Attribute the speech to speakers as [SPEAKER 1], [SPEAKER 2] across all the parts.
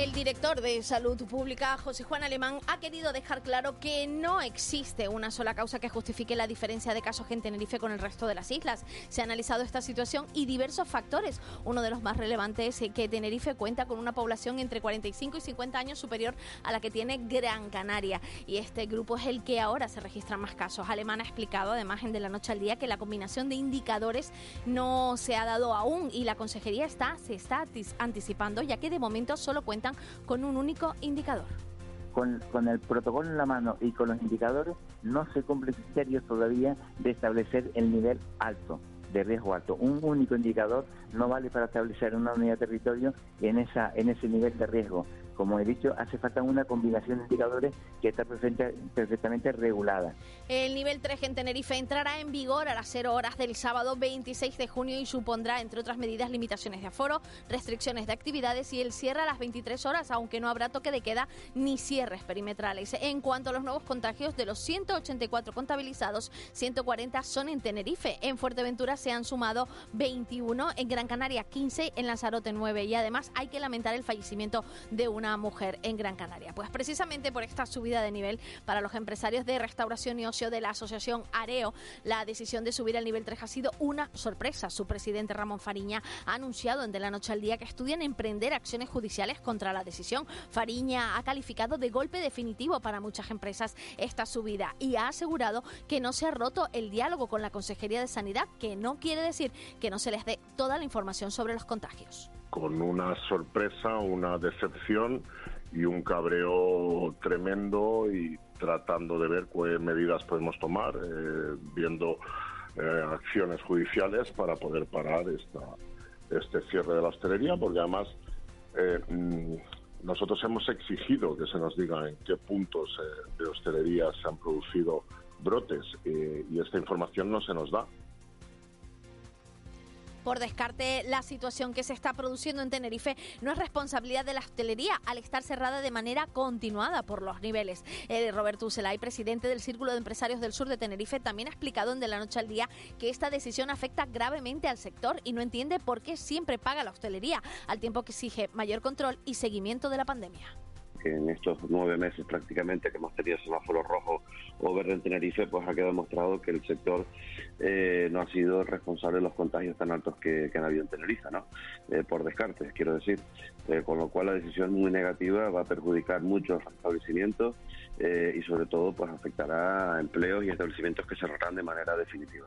[SPEAKER 1] El director de Salud Pública, José Juan Alemán, ha querido dejar claro que no existe una sola causa que justifique la diferencia de casos en Tenerife con el resto de las islas. Se ha analizado esta situación y diversos factores. Uno de los más relevantes es que Tenerife cuenta con una población entre 45 y 50 años superior a la que tiene Gran Canaria. Y este grupo es el que ahora se registran más casos. Alemán ha explicado, además, en De la Noche al Día, que la combinación de indicadores no se ha dado aún y la consejería está, se está anticipando, ya que de momento solo cuentan con un único indicador.
[SPEAKER 2] Con, el protocolo en la mano y con los indicadores no se cumple el criterio todavía de establecer el nivel alto, de riesgo alto. Un único indicador no vale para establecer una unidad de territorio en, esa, en ese nivel de riesgo como he dicho, hace falta una combinación de indicadores que está perfectamente regulada.
[SPEAKER 1] El nivel 3 en Tenerife entrará en vigor a las 0 horas del sábado 26 de junio y supondrá, entre otras medidas, limitaciones de aforo, restricciones de actividades y el cierre a las 23 horas, aunque no habrá toque de queda ni cierres perimetrales. En cuanto a los nuevos contagios, de los 184 contabilizados, 140 son en Tenerife. En Fuerteventura se han sumado 21, en Gran Canaria 15, en Lanzarote 9 y además hay que lamentar el fallecimiento de una mujer en Gran Canaria. Pues precisamente por esta subida de nivel para los empresarios de restauración y ocio de la asociación Areo, la decisión de subir al nivel 3 ha sido una sorpresa. Su presidente Ramón Fariña ha anunciado en De la Noche al Día que estudian emprender acciones judiciales contra la decisión. Fariña ha calificado de golpe definitivo para muchas empresas esta subida y ha asegurado que no se ha roto el diálogo con la Consejería de Sanidad, que no quiere decir que no se les dé toda la información sobre los contagios
[SPEAKER 3] con una sorpresa, una decepción y un cabreo tremendo y tratando de ver qué medidas podemos tomar, eh, viendo eh, acciones judiciales para poder parar esta, este cierre de la hostelería, porque además eh, mm, nosotros hemos exigido que se nos diga en qué puntos de hostelería se han producido brotes y esta información no se nos da.
[SPEAKER 1] Por descarte, la situación que se está produciendo en Tenerife no es responsabilidad de la hostelería al estar cerrada de manera continuada por los niveles. Eh, Roberto Ucelay, presidente del Círculo de Empresarios del Sur de Tenerife, también ha explicado en De la Noche al Día que esta decisión afecta gravemente al sector y no entiende por qué siempre paga la hostelería, al tiempo que exige mayor control y seguimiento de la pandemia
[SPEAKER 4] que en estos nueve meses prácticamente que hemos tenido semáforo rojo o verde en Tenerife, pues ha quedado demostrado que el sector eh, no ha sido responsable de los contagios tan altos que, han habido en Tenerife, ¿no? Eh, por descarte, quiero decir. Eh, con lo cual la decisión muy negativa va a perjudicar muchos establecimientos y sobre todo pues afectará a empleos y establecimientos que cerrarán de manera definitiva.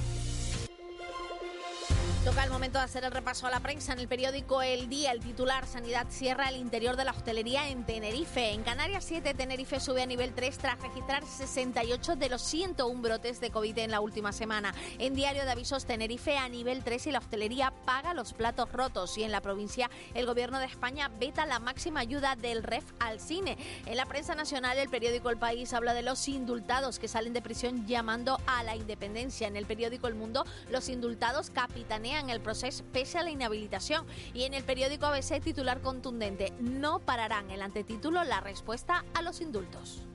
[SPEAKER 1] Toca el momento de hacer el repaso a la prensa. En el periódico El Día, el titular Sanidad cierra el interior de la hostelería en Tenerife. En Canarias 7, Tenerife sube a nivel 3 tras registrar 68 de los 101 brotes de COVID en la última semana. En Diario de Avisos, Tenerife a nivel 3 y la hostelería paga los platos rotos. Y en la provincia, el gobierno de España veta la máxima ayuda del REF al cine. En la prensa nacional, el periódico El País habla de los indultados que salen de prisión llamando a la independencia. En el periódico El Mundo, los indultados capitanean en el proceso pese a la inhabilitación. Y en el periódico ABC titular contundente, no pararán el antetítulo la respuesta a los indultos.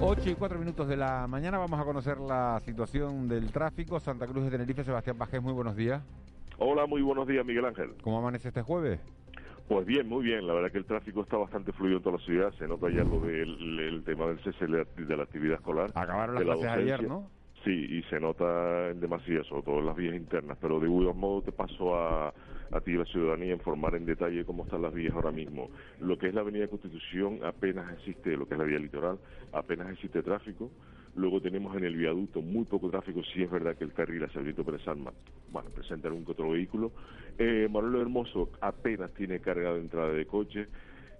[SPEAKER 5] Ocho y cuatro minutos de la mañana vamos a conocer la situación del tráfico. Santa Cruz de Tenerife, Sebastián Pajés, muy buenos días.
[SPEAKER 3] Hola, muy buenos días, Miguel Ángel.
[SPEAKER 5] ¿Cómo amanece este jueves?
[SPEAKER 3] Pues bien, muy bien. La verdad que el tráfico está bastante fluido en toda la ciudad. Se nota ya lo del tema del cese de la actividad escolar.
[SPEAKER 5] Acabaron las clases ayer, ¿no?
[SPEAKER 3] Sí, y se nota en demasía, sobre todo en las vías internas. Pero de igual modo te paso a, a ti, la ciudadanía, informar en detalle cómo están las vías ahora mismo. Lo que es la Avenida Constitución apenas existe, lo que es la vía litoral, apenas existe tráfico. Luego tenemos en el viaducto muy poco tráfico, sí es verdad que el carril hacia Brito Pérez Alma, bueno, presenta algún que otro vehículo. Eh, Manuel Hermoso apenas tiene carga de entrada de coche.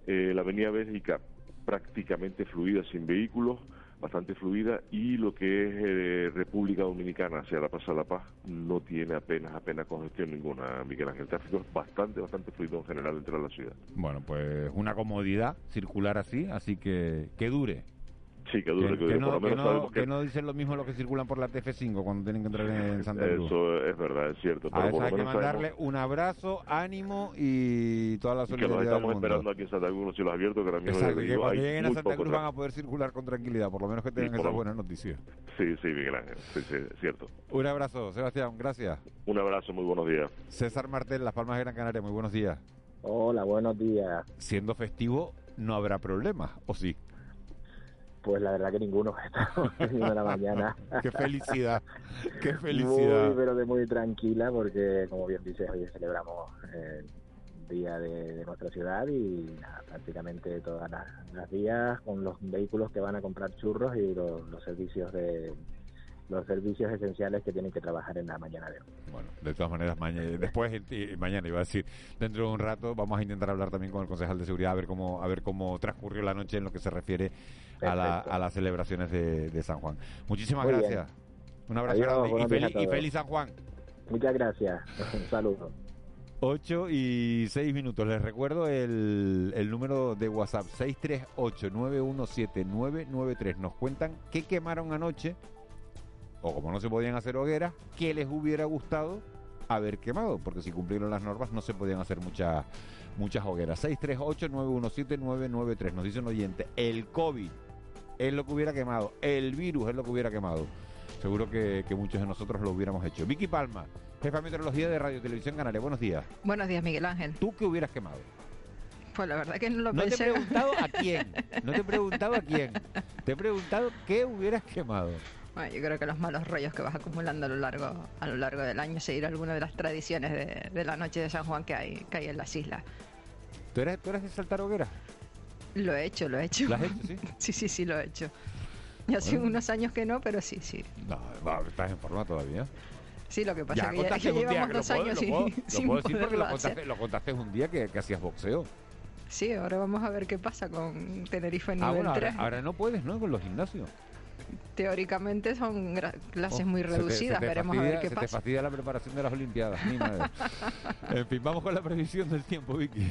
[SPEAKER 3] Eh, la avenida Bélgica prácticamente fluida sin vehículos. bastante fluida y lo que es eh, República Dominicana hacia la Plaza de la Paz no tiene apenas apenas congestión ninguna, Miguel Ángel. El tráfico es bastante, bastante fluido en general dentro de la ciudad.
[SPEAKER 5] Bueno, pues una comodidad circular así, así que que dure.
[SPEAKER 3] Sí, que dure, que, dure.
[SPEAKER 5] no,
[SPEAKER 3] por lo menos
[SPEAKER 5] que no-
[SPEAKER 3] sabemos
[SPEAKER 5] que no dicen lo mismo los que circulan por la TF5 cuando tienen que entrar en Santa Cruz.
[SPEAKER 3] Eso es verdad, es cierto.
[SPEAKER 5] A
[SPEAKER 3] Pero
[SPEAKER 5] esa
[SPEAKER 3] por
[SPEAKER 5] hay
[SPEAKER 3] lo
[SPEAKER 5] que
[SPEAKER 3] menos
[SPEAKER 5] mandarle
[SPEAKER 3] sabemos
[SPEAKER 5] un abrazo, ánimo y toda la
[SPEAKER 3] que nos
[SPEAKER 5] solidaridad del
[SPEAKER 3] estamos
[SPEAKER 5] mundo.
[SPEAKER 3] esperando aquí en Santa Cruz, cielos abiertos, que ahora mismo
[SPEAKER 5] Exacto, que cuando
[SPEAKER 3] hay
[SPEAKER 5] lleguen a Santa Cruz van a poder circular con tranquilidad, por lo menos que tengan esas
[SPEAKER 3] lo-
[SPEAKER 5] buenas noticias.
[SPEAKER 3] Sí, sí, Miguel Ángel, sí, sí, es cierto.
[SPEAKER 5] Un abrazo, Sebastián, gracias.
[SPEAKER 3] Un abrazo, muy buenos días.
[SPEAKER 5] César Martel, Las Palmas de Gran Canaria, muy buenos días.
[SPEAKER 6] Hola, buenos días.
[SPEAKER 5] Siendo festivo, no habrá problemas, ¿o sí?
[SPEAKER 6] Pues la verdad que ninguno. Estamos la mañana.
[SPEAKER 5] Qué felicidad, qué
[SPEAKER 6] Muy,
[SPEAKER 5] felicidad.
[SPEAKER 6] pero de muy tranquila porque, como bien dices, hoy celebramos el día de, de nuestra ciudad y nada, prácticamente todas las, las días con los vehículos que van a comprar churros y los, los servicios de los servicios esenciales que tienen que trabajar en la mañana de hoy.
[SPEAKER 5] Bueno, de todas maneras, mañana, después, mañana iba a decir, dentro de un rato vamos a intentar hablar también con el concejal de seguridad a ver cómo, a ver cómo transcurrió la noche en lo que se refiere a, la- a las celebraciones de, de San Juan. Muchísimas
[SPEAKER 6] Muy bien.
[SPEAKER 5] gracias. Un abrazo
[SPEAKER 6] Adiós,
[SPEAKER 5] grande y feliz, y San Juan.
[SPEAKER 6] Muchas gracias. Un saludo.
[SPEAKER 5] 8 y 6 minutos. Les recuerdo el, el número de WhatsApp 638-917-993. Nos cuentan qué quemaron anoche, o como no se podían hacer hogueras, qué les hubiera gustado haber quemado, porque si cumplieron las normas no se podían hacer muchas muchas hogueras. 638-917-993. Nos dice un oyente, el COVID es lo que hubiera quemado, el virus es lo que hubiera quemado. Seguro que, que muchos de nosotros lo hubiéramos hecho. Vicky Palma, jefa de meteorología de Radio Televisión Canaria. Buenos días.
[SPEAKER 7] Buenos días, Miguel Ángel.
[SPEAKER 5] ¿Tú qué hubieras quemado?
[SPEAKER 7] Pues la verdad que no lo
[SPEAKER 5] No te he
[SPEAKER 7] pensé.
[SPEAKER 5] preguntado a quién. No te he preguntado a quién. Te he preguntado qué hubieras quemado.
[SPEAKER 7] Bueno, yo creo que los malos rollos que vas acumulando a lo largo, a lo largo del año, seguir alguna de las tradiciones de, de la noche de San Juan que hay, que hay en las islas.
[SPEAKER 5] ¿Tú eres, tú eres de saltar hogueras?
[SPEAKER 7] Lo he hecho, lo he hecho.
[SPEAKER 5] ¿Lo has hecho, sí?
[SPEAKER 7] sí, sí, sí, lo he hecho. Y hace
[SPEAKER 5] Bueno.
[SPEAKER 7] unos años que no, pero sí, sí.
[SPEAKER 5] No, va, estás en forma todavía.
[SPEAKER 7] Sí, lo que pasa es que ya, ya
[SPEAKER 5] día,
[SPEAKER 7] llevamos
[SPEAKER 5] que
[SPEAKER 7] dos
[SPEAKER 5] puedo-
[SPEAKER 7] años sin,
[SPEAKER 5] puedo- lo
[SPEAKER 7] sin
[SPEAKER 5] puedo decir porque
[SPEAKER 7] poderlo
[SPEAKER 5] lo contaste, lo contaste un día que, que hacías boxeo.
[SPEAKER 7] Sí, ahora vamos a ver qué pasa con Tenerife en
[SPEAKER 5] Ah,
[SPEAKER 7] nivel
[SPEAKER 5] bueno,
[SPEAKER 7] 3.
[SPEAKER 5] ahora, ahora no puedes, ¿no? Con los gimnasios.
[SPEAKER 7] Teóricamente son clases
[SPEAKER 5] Oh,
[SPEAKER 7] muy
[SPEAKER 5] se te-
[SPEAKER 7] reducidas,
[SPEAKER 5] se te
[SPEAKER 7] veremos a ver
[SPEAKER 5] fastidia-
[SPEAKER 7] qué
[SPEAKER 5] se te
[SPEAKER 7] pasa.
[SPEAKER 5] fastidia la preparación de las Olimpiadas. mi madre. en fin, vamos con la previsión del tiempo, Vicky.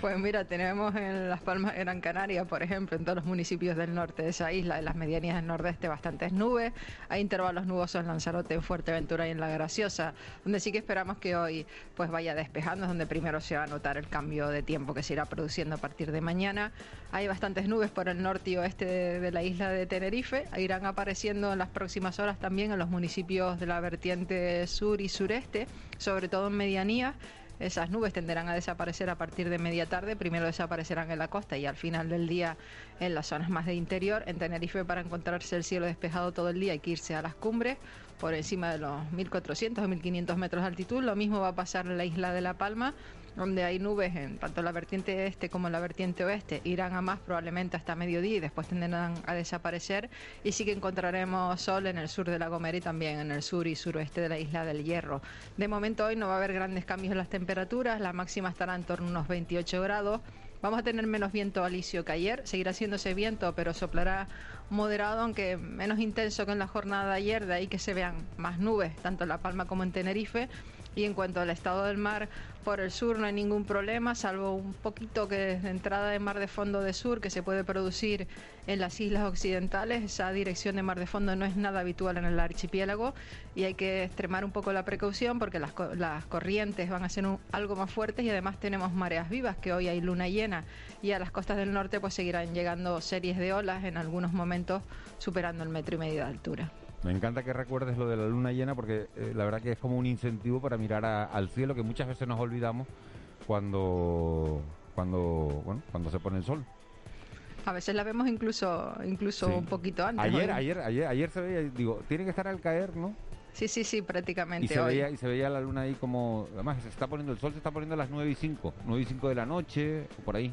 [SPEAKER 7] Pues mira, tenemos en Las Palmas de Gran Canaria, por ejemplo, en todos los municipios del norte de esa isla, en las medianías del nordeste, bastantes nubes. Hay intervalos nubosos en Lanzarote, en Fuerteventura y en La Graciosa, donde sí que esperamos que hoy pues vaya despejando, es donde primero se va a notar el cambio de tiempo que se irá produciendo a partir de mañana. Hay bastantes nubes por el norte y oeste de, de la isla de Tenerife. Irán apareciendo en las próximas horas también en los municipios de la vertiente sur y sureste, sobre todo en medianías. Esas nubes tenderán a desaparecer a partir de media tarde. Primero desaparecerán en la costa y al final del día en las zonas más de interior. En Tenerife, para encontrarse el cielo despejado todo el día, hay que irse a las cumbres por encima de los 1400 o 1500 metros de altitud. Lo mismo va a pasar en la isla de La Palma, donde hay nubes en tanto la vertiente este como la vertiente oeste. Irán a más probablemente hasta mediodía y después tenderán a desaparecer. Y sí que encontraremos sol en el sur de La Gomera y también en el sur y suroeste de la isla del Hierro. De momento hoy no va a haber grandes cambios en las temperaturas, la máxima estará en torno a unos 28 grados. Vamos a tener menos viento alisio que ayer, seguirá haciéndose viento, pero soplará moderado, aunque menos intenso que en la jornada de ayer, de ahí que se vean más nubes, tanto en La Palma como en Tenerife. Y en cuanto al estado del mar, por el sur no hay ningún problema, salvo un poquito que de entrada de mar de fondo de sur que se puede producir en las islas occidentales. Esa dirección de mar de fondo no es nada habitual en el archipiélago y hay que extremar un poco la precaución porque las, co- las corrientes van a ser algo más fuertes y además tenemos mareas vivas, que hoy hay luna llena y a las costas del norte pues seguirán llegando series de olas, en algunos momentos superando el metro y medio de altura.
[SPEAKER 5] Me encanta que recuerdes lo de la luna llena porque eh, la verdad que es como un incentivo para mirar a- al cielo que muchas veces nos olvidamos cuando cuando bueno cuando se pone el sol.
[SPEAKER 7] A veces la vemos incluso incluso
[SPEAKER 5] Sí.
[SPEAKER 7] un poquito antes.
[SPEAKER 5] Ayer,
[SPEAKER 7] hoy-
[SPEAKER 5] ayer, ayer, ayer se veía, digo, tiene que estar al caer, ¿no?
[SPEAKER 7] Sí, sí, sí, prácticamente
[SPEAKER 5] Y se,
[SPEAKER 7] hoy.
[SPEAKER 5] veía, y se veía la luna ahí como, además se está poniendo el sol, se está poniendo a las 9 y 5, 9 y 5 de la noche, o por ahí.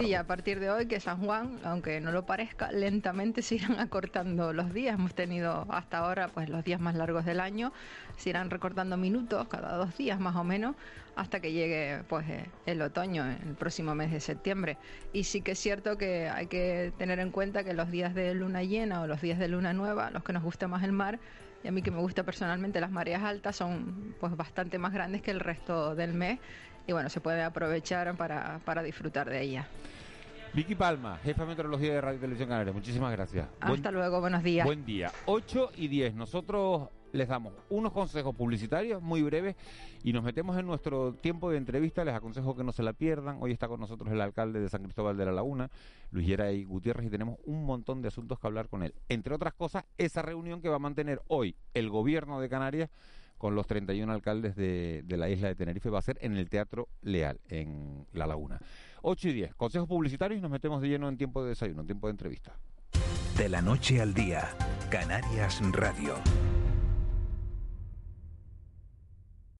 [SPEAKER 7] Sí, a partir de hoy que San Juan, aunque no lo parezca, lentamente se irán acortando los días. Hemos tenido hasta ahora pues los días más largos del año, se irán recortando minutos cada dos días más o menos hasta que llegue pues eh, el otoño, el próximo mes de septiembre. Y sí que es cierto que hay que tener en cuenta que los días de luna llena o los días de luna nueva, los que nos gusta más el mar, y a mí que me gusta personalmente las mareas altas son pues bastante más grandes que el resto del mes y bueno, se puede aprovechar para, para disfrutar de ella.
[SPEAKER 5] Vicky Palma, jefa de meteorología de Radio Televisión Canaria, muchísimas gracias.
[SPEAKER 7] Hasta luego, buenos días.
[SPEAKER 5] Buen día. 8 y 10. Nosotros les damos unos consejos publicitarios muy breves y nos metemos en nuestro tiempo de entrevista. Les aconsejo que no se la pierdan. Hoy está con nosotros el alcalde de San Cristóbal de la Laguna, Luis Geray Gutiérrez, y tenemos un montón de asuntos que hablar con él. Entre otras cosas, esa reunión que va a mantener hoy el gobierno de Canarias con los 31 alcaldes de, la isla de Tenerife va a ser en el Teatro Leal, en La Laguna. 8 y 10. Consejos publicitarios y nos metemos de lleno en tiempo de desayuno, en tiempo de entrevista.
[SPEAKER 8] De la noche al día, Canarias Radio.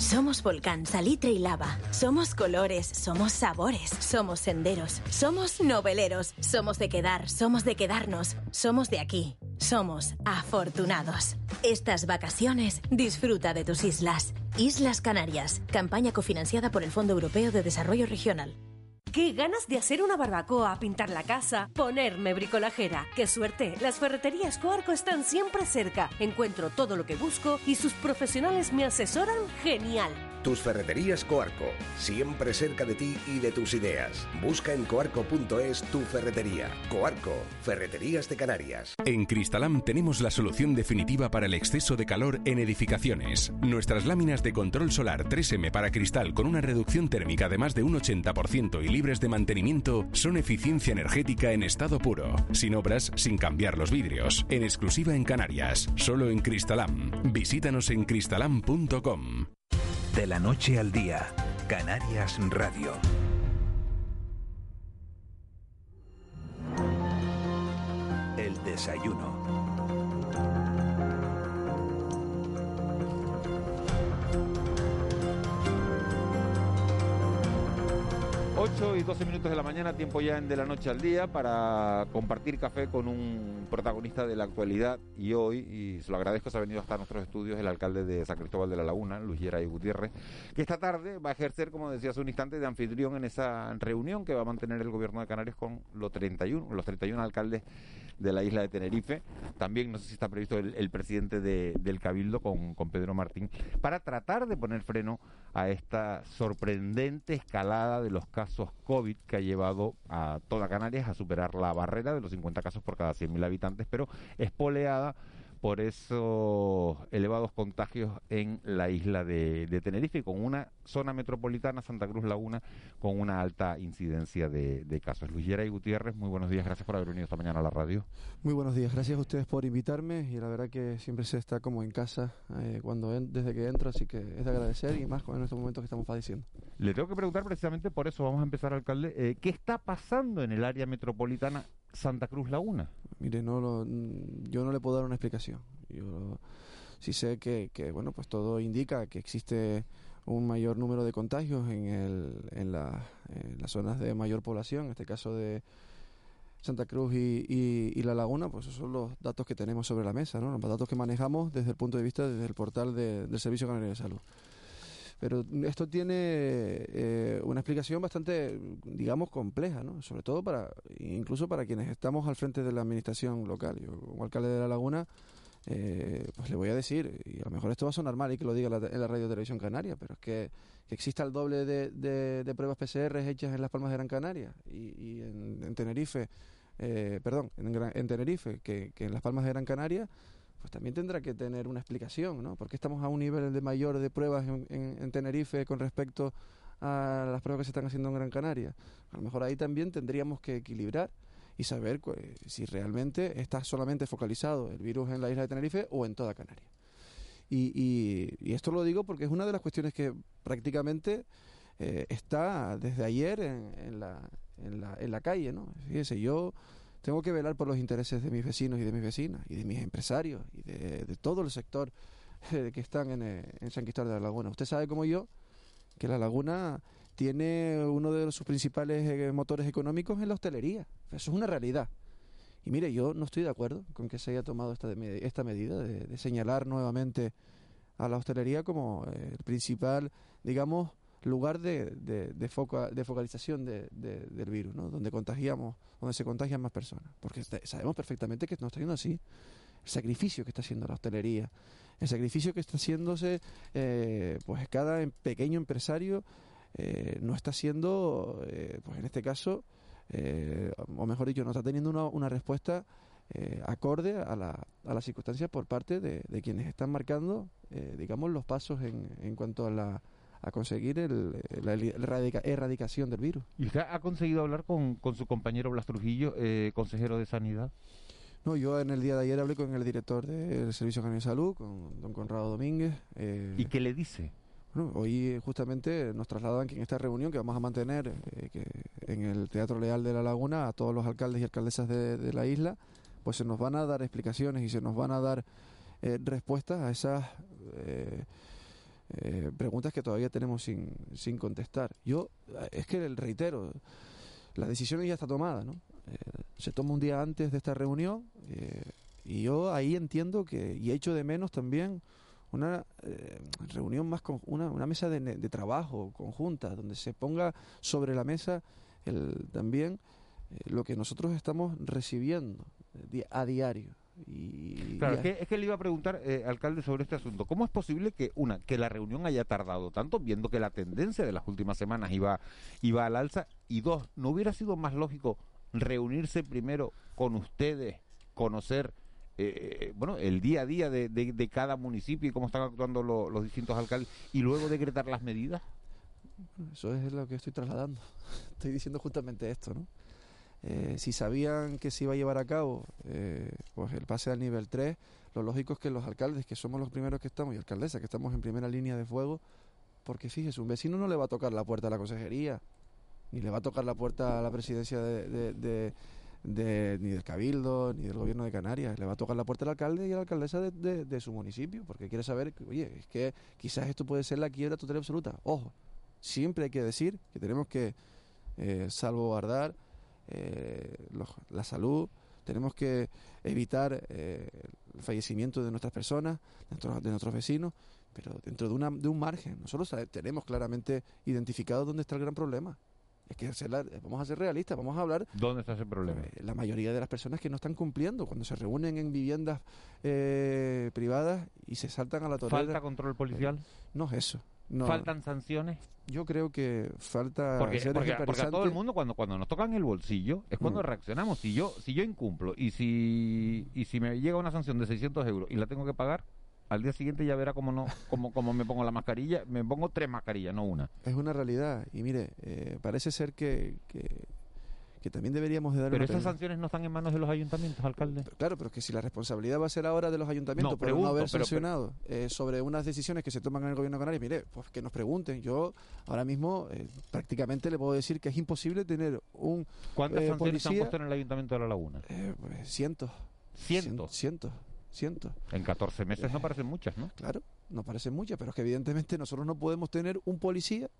[SPEAKER 9] Somos volcán, salitre y lava. Somos colores, somos sabores, somos senderos, somos noveleros, somos de quedar, somos de quedarnos, somos de aquí. Somos afortunados. Estas vacaciones disfruta de tus islas. Islas Canarias, campaña cofinanciada por el Fondo Europeo de Desarrollo Regional.
[SPEAKER 10] Qué ganas de hacer una barbacoa, pintar la casa, ponerme bricolajera. Qué suerte, las ferreterías Coarco están siempre cerca. Encuentro todo lo que busco y sus profesionales me asesoran genial.
[SPEAKER 11] Tus ferreterías Coarco, siempre cerca de ti y de tus ideas. Busca en coarco.es tu ferretería. Coarco, Ferreterías de Canarias.
[SPEAKER 8] En Cristalam tenemos la solución definitiva para el exceso de calor en edificaciones. Nuestras láminas de control solar 3M para cristal con una reducción térmica de más de un 80% y libres de mantenimiento son eficiencia energética en estado puro, sin obras, sin cambiar los vidrios, en exclusiva en Canarias, solo en Cristalam. Visítanos en cristalam.com. De la noche al día, Canarias Radio. El desayuno.
[SPEAKER 5] 8 y 12 minutos de la mañana, tiempo ya de la noche al día para compartir café con un protagonista de la actualidad y hoy, y se lo agradezco, se ha venido hasta nuestros estudios el alcalde de San Cristóbal de la Laguna, Luis Geray Gutiérrez, que esta tarde va a ejercer, como decía hace un instante, de anfitrión en esa reunión que va a mantener el gobierno de Canarias con los 31, los 31 alcaldes de la isla de Tenerife. También, no sé si está previsto el, presidente de- del Cabildo con, con Pedro Martín, para tratar de poner freno a esta sorprendente escalada de los casos COVID que ha llevado a toda Canarias a superar la barrera de los 50 casos por cada 100.000 habitantes, pero espoleada por esos elevados contagios en la isla de, de Tenerife, con una zona metropolitana, Santa Cruz Laguna, con una alta incidencia de, de casos. Luis Geray Gutiérrez, muy buenos días, gracias por haber venido esta mañana a la radio.
[SPEAKER 12] Muy buenos días, gracias a ustedes por invitarme y la verdad que siempre se está como en casa eh, cuando en- desde que entro, así que es de agradecer y más con en estos momentos que estamos padeciendo.
[SPEAKER 5] Le tengo que preguntar precisamente por eso, vamos a empezar, alcalde, eh, ¿qué está pasando en el área metropolitana Santa Cruz Laguna?
[SPEAKER 12] Mire, no lo- yo no le puedo dar una explicación. Yo sí sé que, que, bueno, pues todo indica que existe un mayor número de contagios en, el, en, la- en las zonas de mayor población, en este caso de Santa Cruz y, y- y La Laguna, pues esos son los datos que tenemos sobre la mesa, ¿no? los datos que manejamos desde el punto de vista desde el portal de- del Servicio Canario de Salud. Pero esto tiene eh, una explicación bastante, digamos, compleja, ¿no? Sobre todo para, incluso para quienes estamos al frente de la administración local. Yo, como alcalde de La Laguna, eh, pues le voy a decir, y a lo mejor esto va a sonar mal y que lo diga la- en la radio televisión canaria, pero es que, que exista el doble de, de- pruebas PCR hechas en Las Palmas de Gran Canaria y, y en, en Tenerife, eh, perdón, en, en Tenerife, que en Las Palmas de Gran Canaria, pues también tendrá que tener una explicación, ¿no? Porque estamos a un nivel de mayor de pruebas en, en- en Tenerife con respecto a las pruebas que se están haciendo en Gran Canaria. A lo mejor ahí también tendríamos que equilibrar y saber cu- si realmente está solamente focalizado el virus en la isla de Tenerife o en toda Canarias. Y, y- y esto lo digo porque es una de las cuestiones que prácticamente eh, está desde ayer en, en la, en, la, en la calle, ¿no? Fíjese, yo tengo que velar por los intereses de mis vecinos y de mis vecinas y de mis empresarios y de, todo el sector que están en, eh, en San Cristóbal de la Laguna. Usted sabe como yo que la laguna tiene uno de sus principales eh, motores económicos en la hostelería. Eso es una realidad. Y mire, yo no estoy de acuerdo con que se haya tomado esta, esta medida de, de señalar nuevamente a la hostelería como eh, el principal, digamos, lugar de, de, de foca- de focalización de- de- del virus, ¿no? donde contagiamos, donde se contagian más personas. Porque sabemos perfectamente que no está yendo así. El sacrificio que está haciendo la hostelería, el sacrificio que está haciéndose, eh, pues cada em- pequeño empresario eh, no está haciendo, eh, pues en este caso, eh, o mejor dicho, no está teniendo una, una respuesta eh, acorde a, la, a las circunstancias por parte de, quienes están marcando, digamos, los pasos en, en cuanto a la a conseguir el, la erradica- erradicación del virus.
[SPEAKER 5] ¿Y usted ha conseguido hablar con, con su compañero Blas Trujillo, eh, consejero de Sanidad?
[SPEAKER 12] No, yo en el día de ayer hablé con el director del Servicio Canario de Salud, con don Conrado Domínguez. eh,
[SPEAKER 5] ¿Y qué le dice?
[SPEAKER 12] Bueno, hoy eh, justamente nos trasladan que en esta reunión que vamos a mantener eh, que en el Teatro Leal de la Laguna a todos los alcaldes y alcaldesas de, de la isla, pues se nos van a dar explicaciones y se nos van a dar eh, respuestas a esas eh, preguntas que todavía tenemos sin, sin contestar. Yo, eh, es que reitero, la decisión ya está tomada, ¿no? Eh, se toma un día antes de esta reunión eh, y yo ahí entiendo que, y echo de menos también una reunión más con una, una mesa de, de trabajo conjunta donde se ponga sobre la mesa el, también lo que nosotros estamos recibiendo a diario y,
[SPEAKER 5] Claro,
[SPEAKER 12] y
[SPEAKER 5] es que, es que le iba a preguntar, eh, alcalde, sobre este asunto. ¿Cómo es posible que una que la reunión haya tardado tanto, viendo que la tendencia de las últimas semanas iba, iba al alza? Y dos, ¿no hubiera sido más lógico reunirse primero con ustedes, conocer eh, bueno el día a día de, de- de cada municipio y cómo están actuando lo- los distintos alcaldes y luego decretar las medidas?
[SPEAKER 12] Eso es lo que estoy trasladando. Estoy diciendo justamente esto, ¿no? Eh, si sabían que se iba a llevar a cabo eh, pues el pase al nivel 3, lo lógico es que los alcaldes, que somos los primeros que estamos, y alcaldesas, que estamos en primera línea de fuego, porque fíjese, un vecino no le va a tocar la puerta a la consejería, ni le va a tocar la puerta a la presidencia de, de- de- de- ni del Cabildo, ni del gobierno de Canarias, le va a tocar la puerta al alcalde y a la alcaldesa de, su municipio, porque quiere saber, que, oye, es que quizás esto puede ser la quiebra total absoluta. Ojo, siempre hay que decir que tenemos que eh, salvaguardar eh, los- la salud, tenemos que evitar eh, el fallecimiento de nuestras personas, de nuestros, de nuestros vecinos, pero dentro de, una, de un margen. Nosotros tenemos claramente identificado dónde está el gran problema. Es que hacer la- vamos a ser realistas, vamos a hablar
[SPEAKER 5] ¿Dónde está ese problema?
[SPEAKER 12] eh, la mayoría de las personas que no están cumpliendo cuando se reúnen en viviendas eh, privadas y se saltan a la torera.
[SPEAKER 5] ¿Falta control policial?
[SPEAKER 12] No es eso. No.
[SPEAKER 5] ¿Faltan sanciones?
[SPEAKER 12] Yo creo que falta
[SPEAKER 5] Porque,
[SPEAKER 12] ser
[SPEAKER 5] porque- porque a todo el mundo cuando, cuando nos tocan el bolsillo es cuando
[SPEAKER 12] Mm.
[SPEAKER 5] reaccionamos. Si yo si yo incumplo y si y si me llega una sanción de 600 euros y la tengo que pagar, al día siguiente ya verá cómo no cómo, cómo me pongo la mascarilla. Me pongo tres mascarillas, no una.
[SPEAKER 12] Es una realidad. Y mire, eh, parece ser que, que, que también deberíamos de dar
[SPEAKER 5] Pero
[SPEAKER 12] una
[SPEAKER 5] esas sanciones no están en manos de los ayuntamientos, alcalde.
[SPEAKER 12] Claro, pero es que si la responsabilidad va a ser ahora de los ayuntamientos
[SPEAKER 5] No,
[SPEAKER 12] por no haber
[SPEAKER 5] pero- pero-
[SPEAKER 12] sancionado eh, sobre unas decisiones que se toman en el gobierno de Canarias, mire, pues que nos pregunten. Yo ahora mismo eh, prácticamente le puedo decir que es imposible tener un
[SPEAKER 5] ¿Cuántas
[SPEAKER 12] eh,
[SPEAKER 5] sanciones se han
[SPEAKER 12] policía-
[SPEAKER 5] puesto en el ayuntamiento de La Laguna?
[SPEAKER 12] eh, pues, cientos.
[SPEAKER 5] Cientos.
[SPEAKER 12] Cientos. Cientos.
[SPEAKER 5] En 14 meses no parecen muchas, ¿no?
[SPEAKER 12] Claro, no parecen muchas, pero es que evidentemente nosotros no podemos tener un policía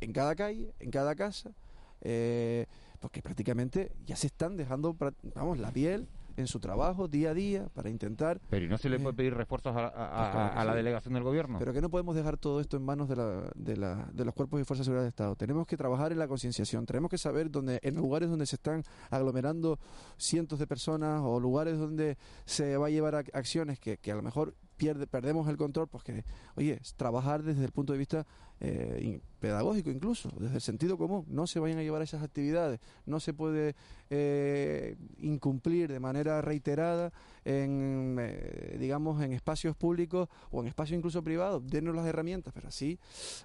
[SPEAKER 12] en cada calle, en cada casa, eh, porque prácticamente ya se están dejando, vamos, la piel en su trabajo día a día para intentar
[SPEAKER 5] Pero ¿y no se le puede pedir refuerzos a, a- a-
[SPEAKER 12] claro que
[SPEAKER 5] a la
[SPEAKER 12] sí.
[SPEAKER 5] delegación del gobierno?
[SPEAKER 12] Pero que no podemos dejar todo esto en manos de, la, de, la- de los cuerpos y fuerzas de seguridad del Estado. Tenemos que trabajar en la concienciación. Tenemos que saber dónde, en lugares donde se están aglomerando cientos de personas o lugares donde se va a llevar a acciones que, que a lo mejor pierde, perdemos el control, pues que, oye, trabajar desde el punto de vista eh, pedagógico incluso, desde el sentido común. No se vayan a llevar esas actividades. No se puede eh, incumplir de manera reiterada en, eh, digamos, en espacios públicos o en espacios incluso privados. Denos las herramientas, pero así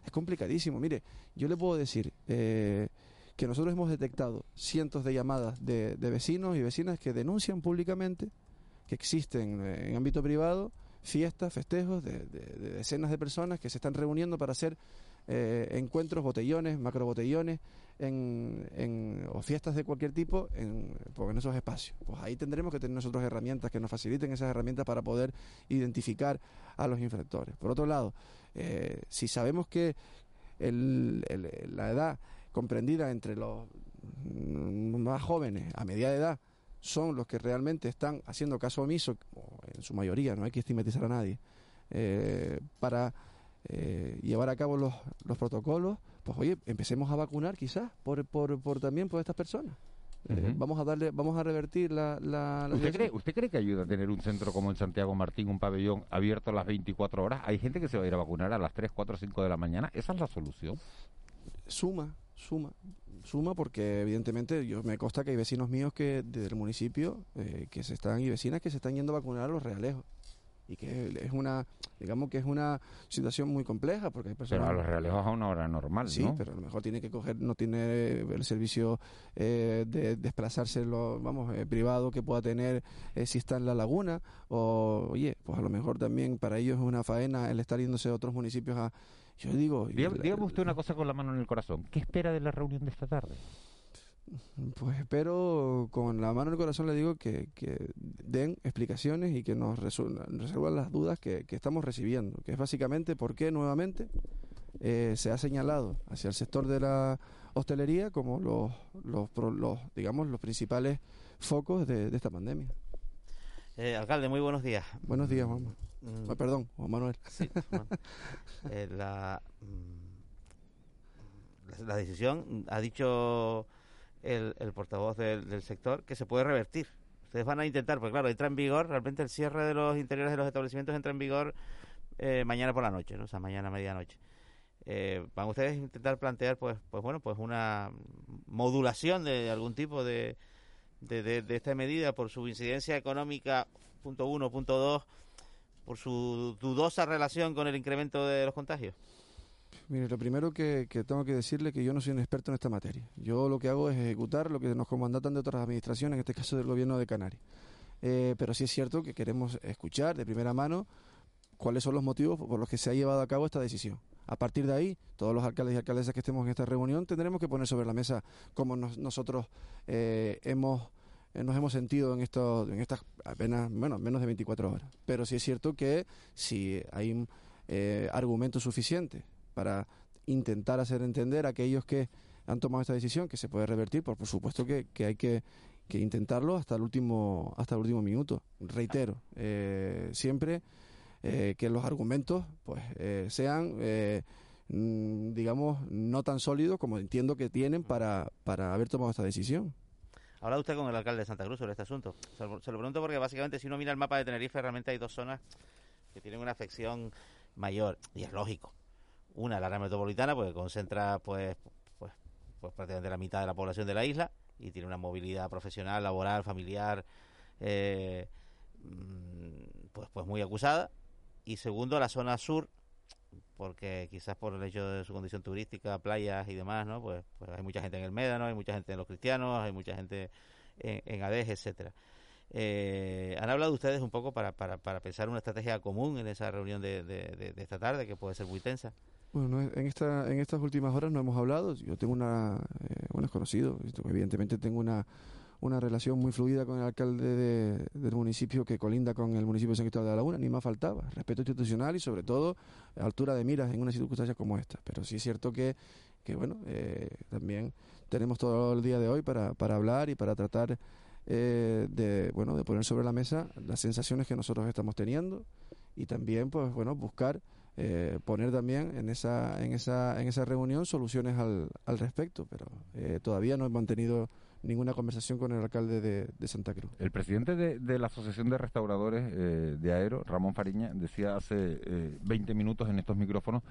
[SPEAKER 12] es complicadísimo. Mire, yo le puedo decir que nosotros hemos detectado cientos de llamadas de, vecinos y vecinas que denuncian públicamente que existen en ámbito privado fiestas, festejos de, de decenas de personas que se están reuniendo para hacer eh, encuentros, botellones, macro botellones, en, o fiestas de cualquier tipo en, pues, en esos espacios. Pues ahí tendremos que tener nosotros herramientas que nos faciliten esas herramientas para poder identificar a los infractores. Por otro lado, eh, si sabemos que la edad comprendida entre los más jóvenes a media edad son los que realmente están haciendo caso omiso, en su mayoría, no hay que estigmatizar a nadie, eh, para eh, llevar a cabo los, los protocolos, pues oye, empecemos a vacunar quizás por, por, por también por estas personas. Eh, vamos a darle, vamos a revertir la, la,
[SPEAKER 5] ¿Usted, cree, ¿Usted cree que ayuda a tener un centro como en Santiago Martín, un pabellón abierto a las 24 horas? Hay gente que se va a ir a vacunar a las 3, 4, 5 de la mañana. ¿Esa es la solución?
[SPEAKER 12] Suma, suma, suma porque evidentemente yo me consta que hay vecinos míos que del municipio eh, que se están y vecinas que se están yendo a vacunar a los realejos. Y que es una digamos que es una situación muy compleja porque hay personas
[SPEAKER 5] pero a los realejos a una hora normal
[SPEAKER 12] sí pero a lo mejor tiene que coger no tiene el servicio eh, de desplazarse lo, vamos eh, privado que pueda tener eh, si está en la laguna. O oye pues a lo mejor también para ellos es una faena el estar yéndose a otros municipios a yo digo
[SPEAKER 5] dígame usted una cosa con la mano en el corazón qué espera de la reunión de esta tarde
[SPEAKER 12] pues espero, con la mano en el corazón le digo que, que den explicaciones y que nos resuelvan las dudas que, que, estamos recibiendo, que es básicamente por qué nuevamente eh, se ha señalado hacia el sector de la hostelería como los, los, los digamos, los principales focos de, esta pandemia.
[SPEAKER 13] Eh, alcalde, muy buenos días.
[SPEAKER 12] Buenos días, Juan. Mm. Ah, perdón, Juan Manuel.
[SPEAKER 13] Eh, la, mm, la decisión ha dicho el, portavoz del, sector, que se puede revertir. Ustedes van a intentar, pues claro, entra en vigor, realmente el cierre de los interiores de los establecimientos entra en vigor eh, mañana por la noche, ¿no? o sea, mañana a medianoche. Eh, van ustedes a intentar plantear, pues, pues bueno, pues una modulación de algún tipo de, de, de, esta medida por su incidencia económica, punto uno, punto dos, por su dudosa relación con el incremento de los contagios.
[SPEAKER 12] Mire, lo primero que, tengo que decirle es que yo no soy un experto en esta materia. Yo lo que hago es ejecutar lo que nos comandatan de otras administraciones, en este caso del gobierno de Canarias. Eh, pero sí es cierto que queremos escuchar de primera mano cuáles son los motivos por los que se ha llevado a cabo esta decisión. A partir de ahí, todos los alcaldes y alcaldesas que estemos en esta reunión tendremos que poner sobre la mesa cómo nosotros eh, hemos nos hemos sentido en esto, en estas apenas bueno menos de 24 horas. Pero sí es cierto que si hay argumentos suficientes para intentar hacer entender a aquellos que han tomado esta decisión que se puede revertir, por, supuesto que, hay que, intentarlo hasta el último hasta el último minuto. Reitero, eh, siempre eh, que los argumentos pues eh, sean mm, digamos no tan sólidos como entiendo que tienen para, para haber tomado esta decisión.
[SPEAKER 13] Habla usted con el alcalde de Santa Cruz sobre este asunto. Se lo, pregunto porque básicamente si uno mira el mapa de Tenerife realmente hay dos zonas que tienen una afección mayor y es lógico una, la área metropolitana, porque concentra pues, pues, pues prácticamente la mitad de la población de la isla y tiene una movilidad profesional, laboral, familiar, eh, mm, pues, pues muy acusada. Y segundo, la zona sur, porque quizás por el hecho de su condición turística, playas y demás, ¿no? Pues, pues hay mucha gente en el Médano, hay mucha gente en los cristianos, hay mucha gente en, en ADES, etcétera. Eh, ¿Han hablado ustedes un poco para, para, para pensar una estrategia común en esa reunión de, de esta tarde, que puede ser muy tensa?
[SPEAKER 12] Bueno, en, esta, en estas últimas horas no hemos hablado. Yo tengo una, eh, bueno, es conocido, evidentemente tengo una, una relación muy fluida con el alcalde del municipio que colinda con el municipio de San Cristóbal de la Laguna, ni más faltaba. Respeto institucional y sobre todo altura de miras en una circunstancia como esta. Pero sí es cierto que, que bueno, eh, también tenemos todo el día de hoy para, para hablar y para tratar eh, de, bueno, de poner sobre la mesa las sensaciones que nosotros estamos teniendo y también, pues bueno, buscar eh, poner también en esa, en esa, en esa reunión soluciones al, al respecto, pero eh, todavía no he mantenido ninguna conversación con el alcalde de, Santa Cruz.
[SPEAKER 5] El presidente de, la Asociación de Restauradores eh, de Aero, Ramón Fariña, decía hace 20 minutos en estos micrófonos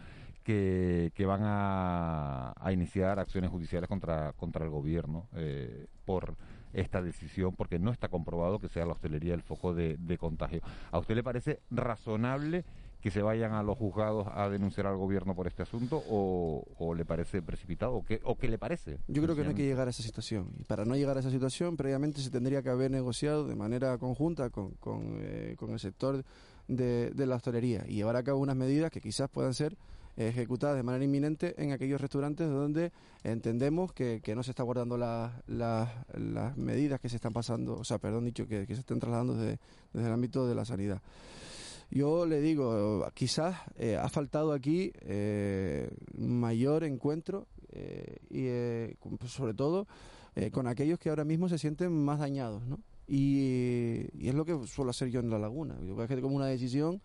[SPEAKER 5] que, que van a, a, iniciar acciones judiciales contra, contra el gobierno por esta decisión, porque no está comprobado que sea la hostelería el foco de, de contagio. ¿A usted le parece razonable que se vayan a los juzgados a denunciar al gobierno por este asunto o, o le parece precipitado o qué, o qué le parece?
[SPEAKER 12] Yo creo que no hay que llegar a esa situación. Y para no llegar a esa situación, previamente se tendría que haber negociado de manera conjunta con, con, eh, con el sector de, de la hostelería y llevar a cabo unas medidas que quizás puedan ser ejecutadas de manera inminente en aquellos restaurantes donde entendemos que, que no se está guardando la- la- las medidas que se están pasando, o sea, perdón dicho, que, que se están trasladando desde, desde el ámbito de la sanidad. Yo le digo, quizás eh, ha faltado aquí eh, mayor encuentro eh, y eh, pues, sobre todo eh, con aquellos que ahora mismo se sienten más dañados, ¿no? Y, y es lo que suelo hacer yo en la laguna. Yo creo que como una decisión.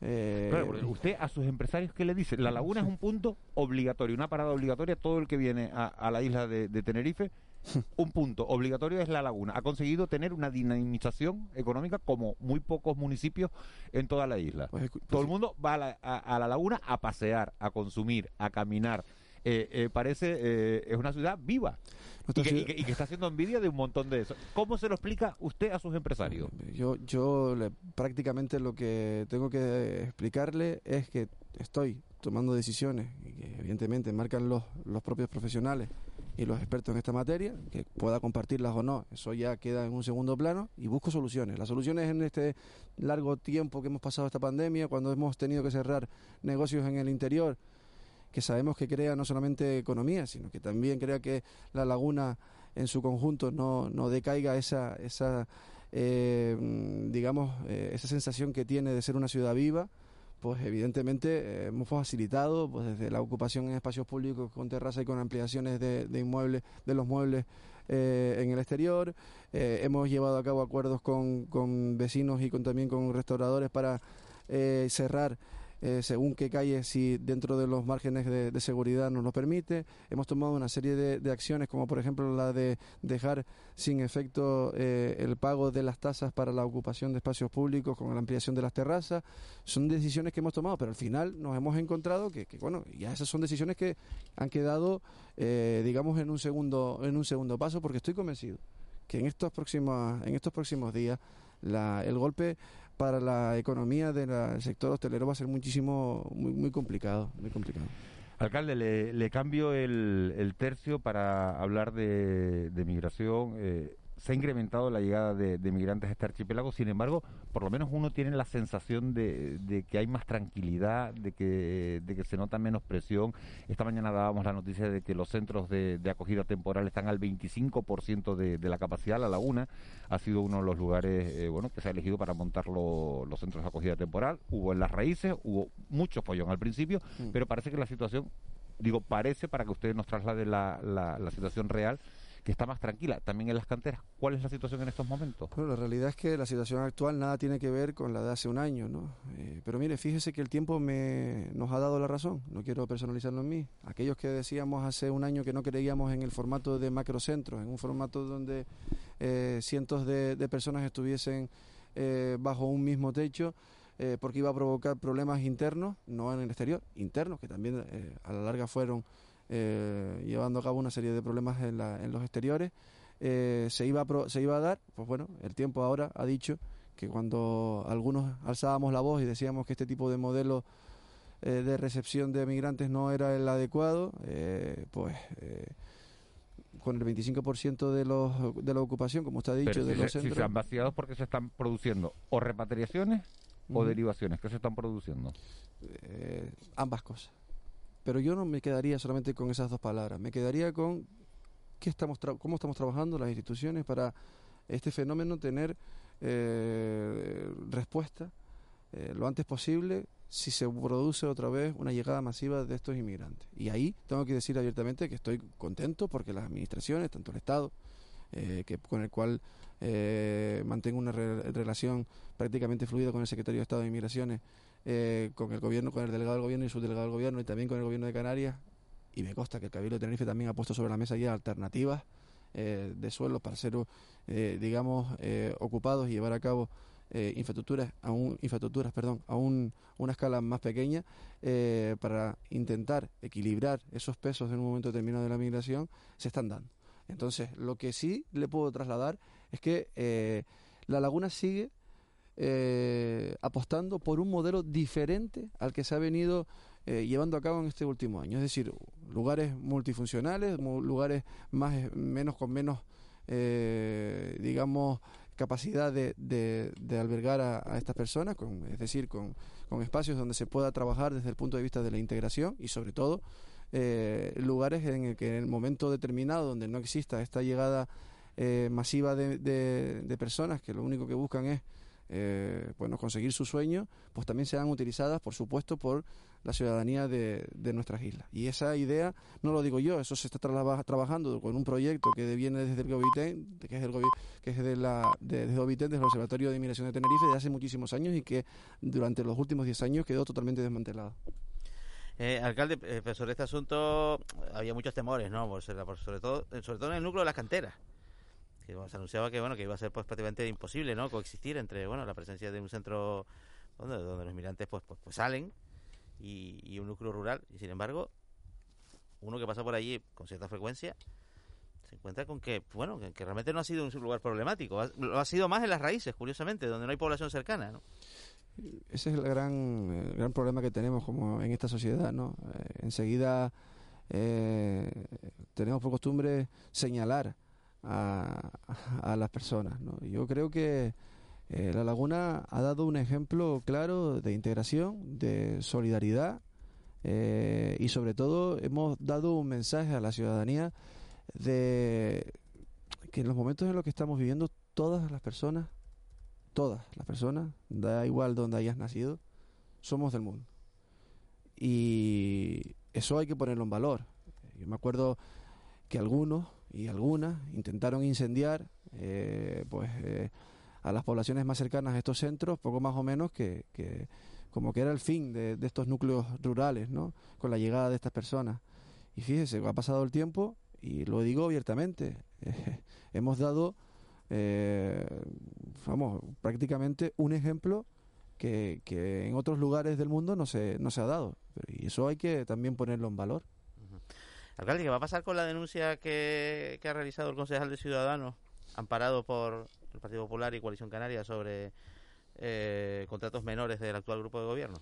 [SPEAKER 12] eh,
[SPEAKER 5] Claro, porque usted a sus empresarios, ¿qué le dice? La laguna es un punto obligatorio, una parada obligatoria. Todo el que viene a, a la isla de, de Tenerife, un punto obligatorio es la laguna. Ha conseguido tener una dinamización económica como muy pocos municipios en toda la isla.
[SPEAKER 12] Pues
[SPEAKER 5] Todo el mundo va a la, a- a la laguna a pasear, a consumir, a caminar. Eh, eh, parece, eh, es una ciudad viva. Y que, y que- y que está haciendo envidia de un montón de eso. ¿Cómo se lo explica usted a sus empresarios?
[SPEAKER 12] Yo, yo le- prácticamente lo que tengo que explicarle es que estoy tomando decisiones y que evidentemente marcan los, los propios profesionales y los expertos en esta materia, que pueda compartirlas o no, eso ya queda en un segundo plano y busco soluciones. Las soluciones en este largo tiempo que hemos pasado esta pandemia, cuando hemos tenido que cerrar negocios en el interior, que sabemos que crea no solamente economía, sino que también crea que la laguna en su conjunto no, no decaiga esa, esa eh, mm, digamos, eh, esa sensación que tiene de ser una ciudad viva, pues evidentemente eh, hemos facilitado pues desde la ocupación en espacios públicos con terraza y con ampliaciones de, de inmuebles, de los muebles eh, en el exterior, eh, hemos llevado a cabo acuerdos con, con vecinos y con también con restauradores para cerrar eh, según qué calle, si dentro de los márgenes de, seguridad nos lo permite. Hemos tomado una serie de, de acciones, como por ejemplo la de dejar sin efecto eh, el pago de las tasas para la ocupación de espacios públicos con la ampliación de las terrazas. Son decisiones que hemos tomado, pero al final nos hemos encontrado que, que, bueno, ya esas son decisiones que han quedado, eh, digamos, en un segundo, en un segundo paso, porque estoy convencido que en estos próximos, en estos próximos días la, el golpe para la economía del sector hostelero va a ser muchísimo, muy, muy complicado, muy complicado.
[SPEAKER 5] Alcalde, le, le cambio el, el tercio para hablar de, de migración. Eh, se ha incrementado la llegada de, de migrantes a este archipiélago, sin embargo, por lo menos uno tiene la sensación de, de que hay más tranquilidad, de que, de que se nota menos presión. Esta mañana dábamos la noticia de que los centros de, de acogida temporal están al 25% de, de la capacidad. La Laguna ha sido uno de los lugares eh, bueno, que se ha elegido para montar lo- los centros de acogida temporal. Hubo en las raíces, hubo mucho follón al principio,
[SPEAKER 12] Mm.
[SPEAKER 5] pero parece que la situación, digo, parece para que usted nos traslade la, la, la situación real, que está más tranquila. También en las canteras, ¿cuál es la situación en estos momentos?
[SPEAKER 12] Bueno, la realidad es que la situación actual nada tiene que ver con la de hace un año, ¿no? Eh, pero mire, fíjese que el tiempo me, nos ha dado la razón, no quiero personalizarlo en mí. Aquellos que decíamos hace un año que no creíamos en el formato de macrocentros, en un formato donde eh, cientos de, de personas estuviesen eh, bajo un mismo techo, eh, porque iba a provocar problemas internos, no en el exterior, internos, que también a la larga fueron eh, llevando a cabo una serie de problemas en, la- en los exteriores, eh, se, iba a pro- se iba a dar, pues bueno, el tiempo ahora ha dicho que cuando algunos alzábamos la voz y decíamos que este tipo de modelo eh, de recepción de migrantes no era el adecuado, eh, pues eh, con el 25% de, los, de la ocupación, como ha dicho,
[SPEAKER 5] Pero
[SPEAKER 12] de
[SPEAKER 5] si,
[SPEAKER 12] los
[SPEAKER 5] se, si
[SPEAKER 12] centros...
[SPEAKER 5] se han vaciado porque se están produciendo o repatriaciones o derivaciones. ¿Qué se están produciendo?
[SPEAKER 12] eh, ambas cosas. Pero yo no me quedaría solamente con esas dos palabras, me quedaría con qué estamos cómo estamos trabajando las instituciones para este fenómeno tener eh, respuesta eh, lo antes posible si se produce otra vez una llegada masiva de estos inmigrantes. Y ahí tengo que decir abiertamente que estoy contento porque las administraciones, tanto el Estado, eh, que con el cual eh, mantengo una re- relación prácticamente fluida con el secretario de Estado de Inmigraciones, eh, con el gobierno, con el delegado del gobierno y subdelegado del gobierno y también con el gobierno de Canarias. Y me consta que el Cabildo de Tenerife también ha puesto sobre la mesa ya alternativas eh, de suelos para ser, eh, digamos, eh, ocupados y llevar a cabo eh, infraestructuras, a infraestructuras, perdón, a un- una escala más pequeña eh, para intentar equilibrar esos pesos en un momento determinado de la migración, se están dando. Entonces, lo que sí le puedo trasladar es que la laguna sigue eh, apostando por un modelo diferente al que se ha venido eh, llevando a cabo en este último año. Es decir, lugares multifuncionales, mu- lugares más menos con menos, eh, digamos, capacidad de, de- albergar a, estas personas, con, es decir, con, con espacios donde se pueda trabajar desde el punto de vista de la integración y sobre todo eh, lugares en el que en el momento determinado donde no exista esta llegada eh, masiva de- de personas que lo único que buscan es eh, bueno, conseguir su sueño, pues también serán utilizadas, por supuesto, por la ciudadanía de, nuestras islas. Y esa idea, no lo digo yo, eso se está traba- trabajando con un proyecto que viene desde el Gobitén, que es, el que es de la, de, desde Gobitén, desde el Observatorio de Inmigración de Tenerife, de hace muchísimos años y que durante los últimos 10 años quedó totalmente desmantelado.
[SPEAKER 13] Eh, alcalde, eh, pero sobre este asunto había muchos temores, ¿no? Sobre todo, sobre todo en el núcleo de las canteras. Bueno, se anunciaba que bueno que iba a ser pues prácticamente imposible, ¿no? Coexistir entre bueno la presencia de un centro donde, donde los migrantes pues, pues pues salen y, y un núcleo rural y sin embargo uno que pasa por allí con cierta frecuencia se encuentra con que bueno que, que realmente no ha sido un lugar problemático, ha- lo ha sido más en las raíces, curiosamente, donde no hay población cercana, ¿no?
[SPEAKER 12] Ese es el gran, el gran problema que tenemos como en esta sociedad, ¿no? Eh, enseguida eh, tenemos por costumbre señalar a, las personas. Yo creo que eh, La Laguna ha dado un ejemplo claro de integración, de solidaridad eh, y sobre todo hemos dado un mensaje a la ciudadanía de que en los momentos en los que estamos viviendo todas las personas todas las personas, da igual donde hayas nacido, somos del mundo. Y eso hay que ponerlo en valor. Yo me acuerdo que algunos y algunas intentaron incendiar eh, pues eh, a las poblaciones más cercanas a estos centros, poco más o menos que, como que era el fin de, estos núcleos rurales, ¿no? Con la llegada de estas personas. Y fíjese, ha pasado el tiempo y lo digo abiertamente, eh, hemos dado vamos, prácticamente un ejemplo que, que en otros lugares del mundo no se, no se ha dado. Y eso hay que también ponerlo en valor.
[SPEAKER 13] Alcalde, ¿qué va a pasar con la denuncia que, ha realizado el concejal de Ciudadanos, amparado por el Partido Popular y Coalición Canaria, sobre eh, contratos menores del actual grupo de gobierno?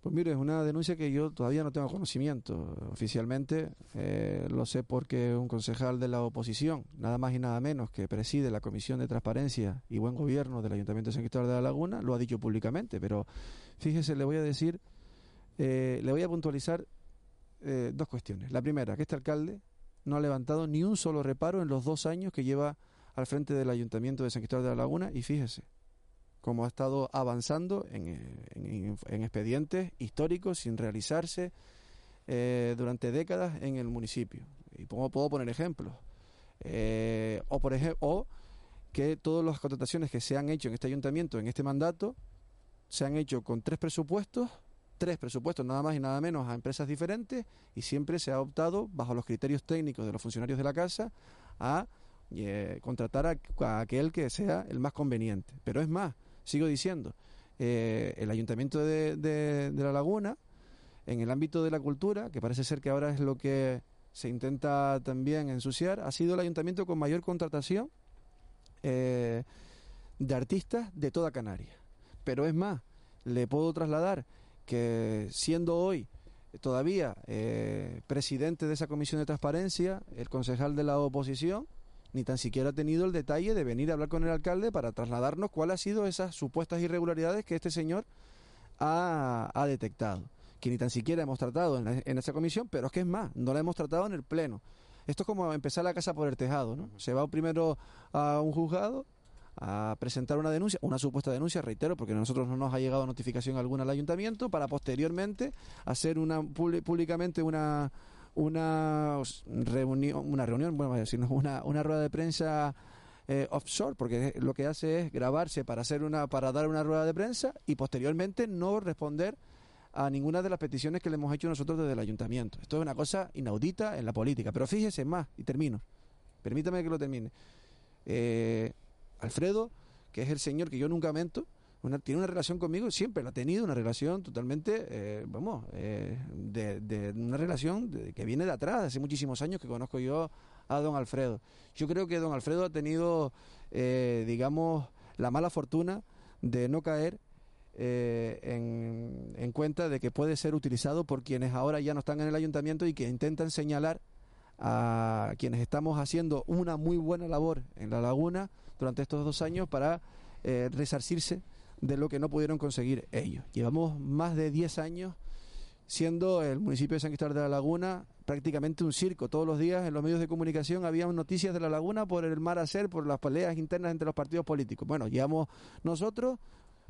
[SPEAKER 12] Pues mire, es una denuncia que yo todavía no tengo conocimiento oficialmente. Eh, lo sé porque un concejal de la oposición, nada más y nada menos, que preside la Comisión de Transparencia y Buen Gobierno del Ayuntamiento de San Cristóbal de la Laguna, lo ha dicho públicamente. Pero fíjese, le voy a decir, eh, le voy a puntualizar eh, dos cuestiones. La primera, que este alcalde no ha levantado ni un solo reparo en los dos años que lleva al frente del Ayuntamiento de San Cristóbal de la Laguna y fíjese cómo ha estado avanzando en, eh, en- en expedientes históricos sin realizarse eh, durante décadas en el municipio. Y puedo, puedo poner ejemplos. Eh, o, por ejemplo, o que todas las contrataciones que se han hecho en este ayuntamiento, en este mandato, se han hecho con tres presupuestos, tres presupuestos nada más y nada menos a empresas diferentes y siempre se ha optado, bajo los criterios técnicos de los funcionarios de la casa, a eh, contratar a, aquel que sea el más conveniente. Pero es más, sigo diciendo, eh, el ayuntamiento de, de- de La Laguna, en el ámbito de la cultura, que parece ser que ahora es lo que se intenta también ensuciar, ha sido el ayuntamiento con mayor contratación eh, de artistas de toda Canarias. Pero es más, le puedo trasladar que siendo hoy todavía eh, presidente de esa comisión de transparencia, el concejal de la oposición, ni tan siquiera ha tenido el detalle de venir a hablar con el alcalde para trasladarnos cuáles han sido esas supuestas irregularidades que este señor ha, ha detectado. Que ni tan siquiera hemos tratado en, la- en esa comisión, pero es que es más, no la hemos tratado en el pleno. Esto es como empezar la casa por el tejado, ¿no? Se va primero a un juzgado a presentar una denuncia, una supuesta denuncia, reitero, porque nosotros no nos ha llegado notificación alguna al ayuntamiento, para posteriormente hacer una públicamente una una reunión, una reunión, bueno, vamos a decir, una, una rueda de prensa eh, offshore, porque lo que hace es grabarse para hacer una, para dar una rueda de prensa y posteriormente no responder a ninguna de las peticiones que le hemos hecho nosotros desde el ayuntamiento. Esto es una cosa inaudita en la política. Pero fíjese más, y termino. Permítame que lo termine. Eh, Alfredo, que es el señor que yo nunca mento, tiene una relación conmigo, siempre la ha tenido, una relación totalmente, eh, vamos, eh, de, una relación de- que viene de atrás, hace muchísimos años que conozco yo a don Alfredo. Yo creo que don Alfredo ha tenido, eh, digamos, la mala fortuna de no caer en, en cuenta de que puede ser utilizado por quienes ahora ya no están en el ayuntamiento y que intentan señalar a quienes estamos haciendo una muy buena labor en la laguna durante estos dos años para eh, resarcirse de lo que no pudieron conseguir ellos. Llevamos más de 10 años siendo el municipio de San Cristóbal de la Laguna prácticamente un circo. Todos los días en los medios de comunicación había noticias de la Laguna por el mar a ser, por las peleas internas entre los partidos políticos. Bueno, llevamos nosotros,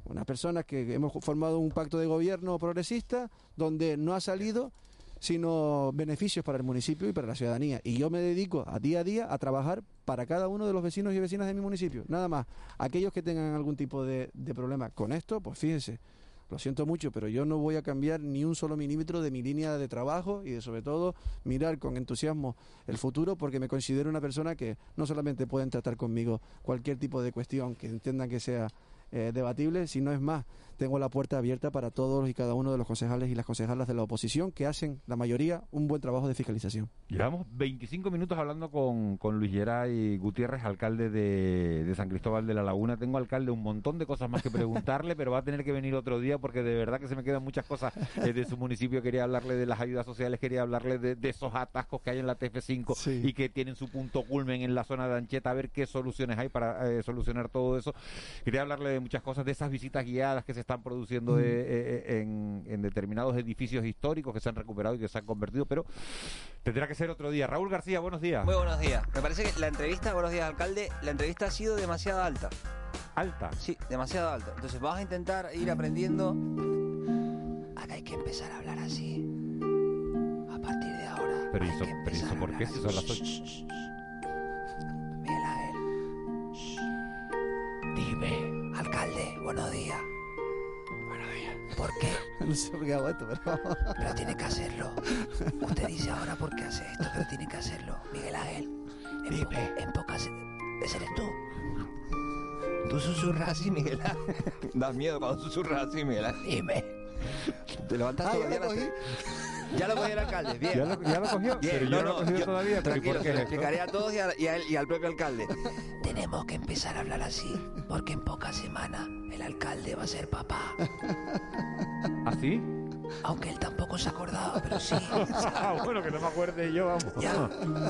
[SPEAKER 12] unas personas que hemos formado un pacto de gobierno progresista, donde no ha salido sino beneficios para el municipio y para la ciudadanía. Y yo me dedico a día a día a trabajar para cada uno de los vecinos y vecinas de mi municipio. Nada más. Aquellos que tengan algún tipo de, de problema con esto, pues fíjense, lo siento mucho, pero yo no voy a cambiar ni un solo milímetro de mi línea de trabajo y de sobre todo mirar con entusiasmo el futuro porque me considero una persona que no solamente pueden tratar conmigo cualquier tipo de cuestión que entiendan que sea eh, debatible, sino es más, tengo la puerta abierta para todos y cada uno de los concejales y las concejalas de la oposición que hacen, la mayoría, un buen trabajo de fiscalización.
[SPEAKER 5] Llevamos 25 minutos hablando con, con Luis Geray Gutiérrez, alcalde de, de San Cristóbal de la Laguna. Tengo, alcalde, un montón de cosas más que preguntarle, pero va a tener que venir otro día porque de verdad que se me quedan muchas cosas eh, de su municipio. Quería hablarle de las ayudas sociales, quería hablarle de, de esos atascos que hay en la TF5 y que tienen su punto culmen en la zona de Ancheta, a ver qué soluciones hay para eh, solucionar todo eso. Quería hablarle de muchas cosas, de esas visitas guiadas que se están produciendo de- eh, eh, en, en determinados edificios históricos que se han recuperado y que se han convertido, pero tendrá que ser otro día. Raúl García, buenos días.
[SPEAKER 14] Muy buenos días. Me parece que la entrevista, buenos días alcalde, la entrevista ha sido demasiado alta.
[SPEAKER 5] ¿Alta?
[SPEAKER 14] Sí, demasiado alta. Entonces vamos a intentar ir aprendiendo. Acá hay que empezar a hablar así. A partir de ahora.
[SPEAKER 5] Pero ¿y eso, pero ¿y eso por qué? Si son las ocho.
[SPEAKER 14] Miguel Ángel. Dime. Alcalde, buenos días. ¿Por qué?
[SPEAKER 12] no sé por qué hago esto, pero...
[SPEAKER 14] Pero tiene que hacerlo. Usted dice ahora por qué hace esto, pero tiene que hacerlo. Miguel Ángel. En, po- en pocas... ¿Ese eres tú? ¿Tú susurras así, Miguel Ángel? Da miedo cuando susurras así, Miguel Ángel. Dime. ¿Te levantas
[SPEAKER 12] Ah,
[SPEAKER 14] todavía? Ya lo cogió el alcalde, bien.
[SPEAKER 5] ¿Ya lo- ya lo cogió?
[SPEAKER 14] Bien,
[SPEAKER 5] Pero yo no lo he cogido todavía, pero ¿y
[SPEAKER 14] Tranquilo, se lo explicaré a todos y, a- y a él- y al propio alcalde. Tenemos que empezar a hablar así, porque en pocas semanas el alcalde va a ser papá.
[SPEAKER 5] ¿Así?
[SPEAKER 14] Aunque él tampoco se ha acordado, pero sí.
[SPEAKER 5] bueno, que no me acuerde yo, vamos.
[SPEAKER 14] Ya,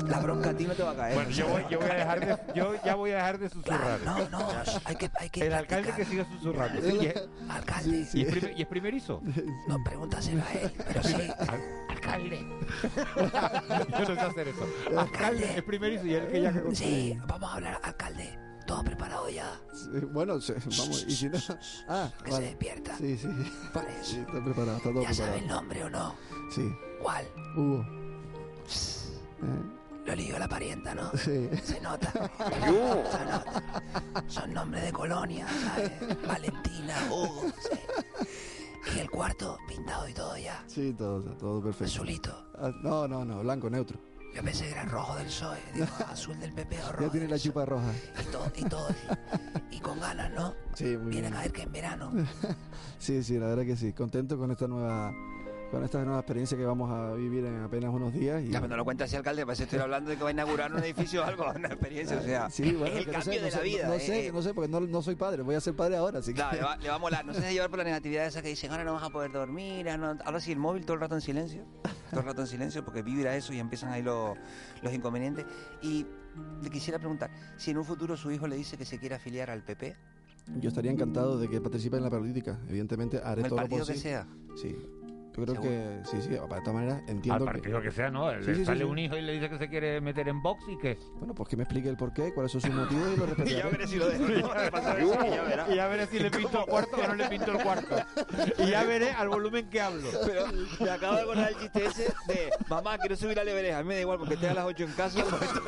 [SPEAKER 14] la bronca a ti no te va a caer.
[SPEAKER 5] Bueno, yo, voy, yo voy a dejar de, yo ya voy a dejar de susurrar.
[SPEAKER 14] No, no, hay que, hay que
[SPEAKER 5] El alcalde que siga susurrando. Sí, y, es,
[SPEAKER 14] Alcalde.
[SPEAKER 5] y es primer- y es primerizo.
[SPEAKER 14] No, pregúntaselo a él, pero sí.
[SPEAKER 5] Alcalde. yo no sé hacer eso. Alcalde es primerizo y él que ya que
[SPEAKER 14] Sí, vamos a hablar, alcalde. ¿Todo preparado ya?
[SPEAKER 12] Sí, Bueno, vamos, y si no... Ah,
[SPEAKER 14] Que
[SPEAKER 12] vale.
[SPEAKER 14] se despierta.
[SPEAKER 12] Sí, sí.
[SPEAKER 14] Por eso.
[SPEAKER 12] Sí, está preparado, está todo
[SPEAKER 14] ¿Ya sabe el nombre o no?
[SPEAKER 12] Sí.
[SPEAKER 14] ¿Cuál?
[SPEAKER 12] Hugo.
[SPEAKER 14] Lo ligo la parienta, ¿no?
[SPEAKER 12] Sí.
[SPEAKER 14] Se nota.
[SPEAKER 12] Yo.
[SPEAKER 14] Se nota. Son nombres de colonia, ¿sabes? Valentina, Hugo, sí. Y el cuarto pintado y todo ya.
[SPEAKER 12] Sí, todo, todo perfecto.
[SPEAKER 14] Azulito.
[SPEAKER 12] Ah, no, no, no, blanco, neutro.
[SPEAKER 14] Yo pensé que era rojo del PSOE. Digo, azul del PP o
[SPEAKER 12] Ya
[SPEAKER 14] rojo.
[SPEAKER 12] tiene la chupa roja.
[SPEAKER 14] Y todo, y todo. Y con ganas, ¿no?
[SPEAKER 12] Sí, muy
[SPEAKER 14] Viene
[SPEAKER 12] bien.
[SPEAKER 14] a caer que en verano.
[SPEAKER 12] Sí, sí, la verdad que sí. Contento con esta nueva con esta nueva experiencia que vamos a vivir en apenas unos días. Y,
[SPEAKER 14] Ya, pero no lo cuenta así, alcalde, parece que estoy hablando de que va a inaugurar un edificio o algo, una experiencia, o sea,
[SPEAKER 12] Sí, bueno,
[SPEAKER 14] es el
[SPEAKER 12] que no
[SPEAKER 14] cambio
[SPEAKER 12] no
[SPEAKER 14] de la
[SPEAKER 12] sé,
[SPEAKER 14] vida.
[SPEAKER 12] No,
[SPEAKER 14] eh,
[SPEAKER 12] sé,
[SPEAKER 14] eh.
[SPEAKER 12] no sé, porque no, no soy padre, voy a ser padre ahora, así que...
[SPEAKER 14] Claro, le va, le va a molar. No se llevar por la negatividad esa que dicen, ahora no vas a poder dormir. ah, no". Ahora sí, el móvil todo el rato en silencio. Todo el rato en silencio porque vibra eso y empiezan ahí los, los inconvenientes. Y le quisiera preguntar, si en un futuro su hijo le dice que se quiere afiliar al PP,
[SPEAKER 12] Yo estaría encantado de que participe en la política. Evidentemente haré
[SPEAKER 14] el
[SPEAKER 12] todo lo
[SPEAKER 14] partido que
[SPEAKER 12] posible.
[SPEAKER 14] sea.
[SPEAKER 12] Sí. Yo creo
[SPEAKER 14] ¿Seguro?
[SPEAKER 12] que sí, sí, de todas maneras entiendo
[SPEAKER 5] Al partido
[SPEAKER 12] que...
[SPEAKER 5] que sea, ¿no?
[SPEAKER 12] Sí,
[SPEAKER 5] Le
[SPEAKER 12] sí, sí,
[SPEAKER 5] sale
[SPEAKER 12] sí.
[SPEAKER 5] un hijo y le dice que se quiere meter en box y que...
[SPEAKER 12] Bueno, pues que me explique el porqué, cuáles son sus motivos y lo respetaré.
[SPEAKER 14] ya veré si lo dejo.
[SPEAKER 5] Y ya veré si le pinto el cuarto o no le pinto el cuarto. Y ya veré al volumen que hablo.
[SPEAKER 14] Pero me acabo de acordar el chiste ese de mamá, quiero subir al Everest. A mí me da igual porque esté a las 8 en casa. Pues esto,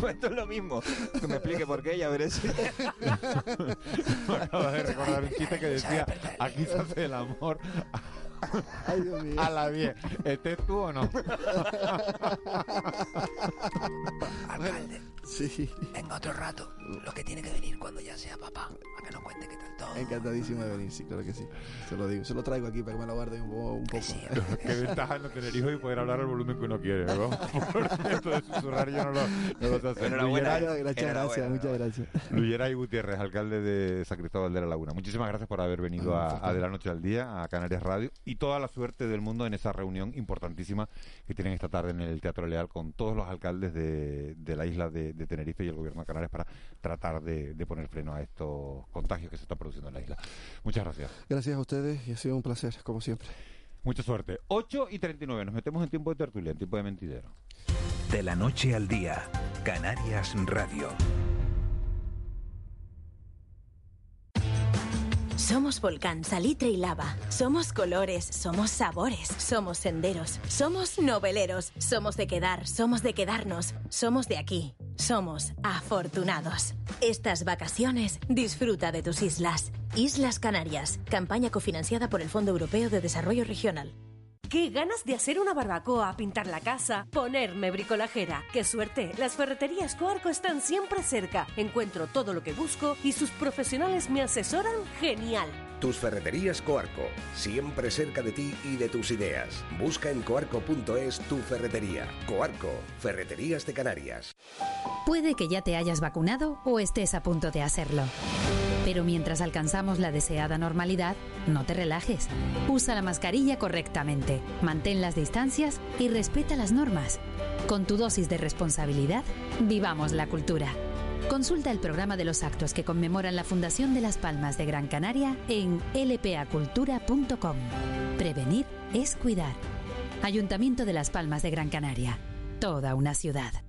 [SPEAKER 14] pues esto es lo mismo. Que me explique por qué, ya veré si.
[SPEAKER 5] Me acabo de recordar un chiste que decía, aquí se hace el amor
[SPEAKER 12] Ay, Dios mío.
[SPEAKER 5] A la 10. ¿Este tú o no?
[SPEAKER 14] Alcalde,
[SPEAKER 12] Sí.
[SPEAKER 14] venga otro rato. Lo que tiene que venir cuando ya sea papá. Para que nos cuente qué tal todo.
[SPEAKER 12] Encantadísimo de venir, sí, claro que sí. Se lo digo, se lo traigo aquí para que me lo guarden un, po- un poco.
[SPEAKER 5] Qué ventaja no tener hijos y poder hablar al volumen que uno quiere, ¿no? Porque esto de susurrar yo no lo, no lo sé hacer.
[SPEAKER 12] Enhorabuena,
[SPEAKER 5] Luyeray-
[SPEAKER 12] muchas gracias, muchas gracias.
[SPEAKER 5] Luyeray Gutiérrez, alcalde de San Cristóbal de la Laguna. Muchísimas gracias por haber venido a, a De la Noche al Día, a Canarias Radio, y toda la suerte del mundo en esa reunión importantísima que tienen esta tarde en el Teatro Leal con todos los alcaldes de, de la isla de, de Tenerife y el gobierno de Canarias para tratar de, de poner freno a estos contagios que se están produciendo en la isla. Muchas gracias.
[SPEAKER 12] Gracias a ustedes y ha sido un placer, como siempre.
[SPEAKER 5] Mucha suerte. 8 y 39, nos metemos en tiempo de tertulia, en tiempo de mentidero.
[SPEAKER 11] De la noche al día, Canarias Radio.
[SPEAKER 9] Somos volcán, salitre y lava. Somos colores, somos sabores, somos senderos, somos noveleros, somos de quedar, somos de quedarnos, somos de aquí, somos afortunados. Estas vacaciones disfruta de tus islas. Islas Canarias, campaña cofinanciada por el Fondo Europeo de Desarrollo Regional.
[SPEAKER 10] ¿Qué ganas de hacer una barbacoa, pintar la casa, ponerme bricolajera? ¡Qué suerte! Las ferreterías Coarco están siempre cerca. Encuentro todo lo que busco y sus profesionales me asesoran genial.
[SPEAKER 11] Tus ferreterías Coarco, siempre cerca de ti y de tus ideas. Busca en coarco.es tu ferretería. Coarco, Ferreterías de Canarias.
[SPEAKER 15] Puede que ya te hayas vacunado o estés a punto de hacerlo. Pero mientras alcanzamos la deseada normalidad, no te relajes. Usa la mascarilla correctamente, mantén las distancias y respeta las normas. Con tu dosis de responsabilidad, vivamos la cultura. Consulta el programa de los actos que conmemoran la Fundación de Las Palmas de Gran Canaria en lpacultura.com. Prevenir es cuidar. Ayuntamiento de Las Palmas de Gran Canaria. Toda una ciudad.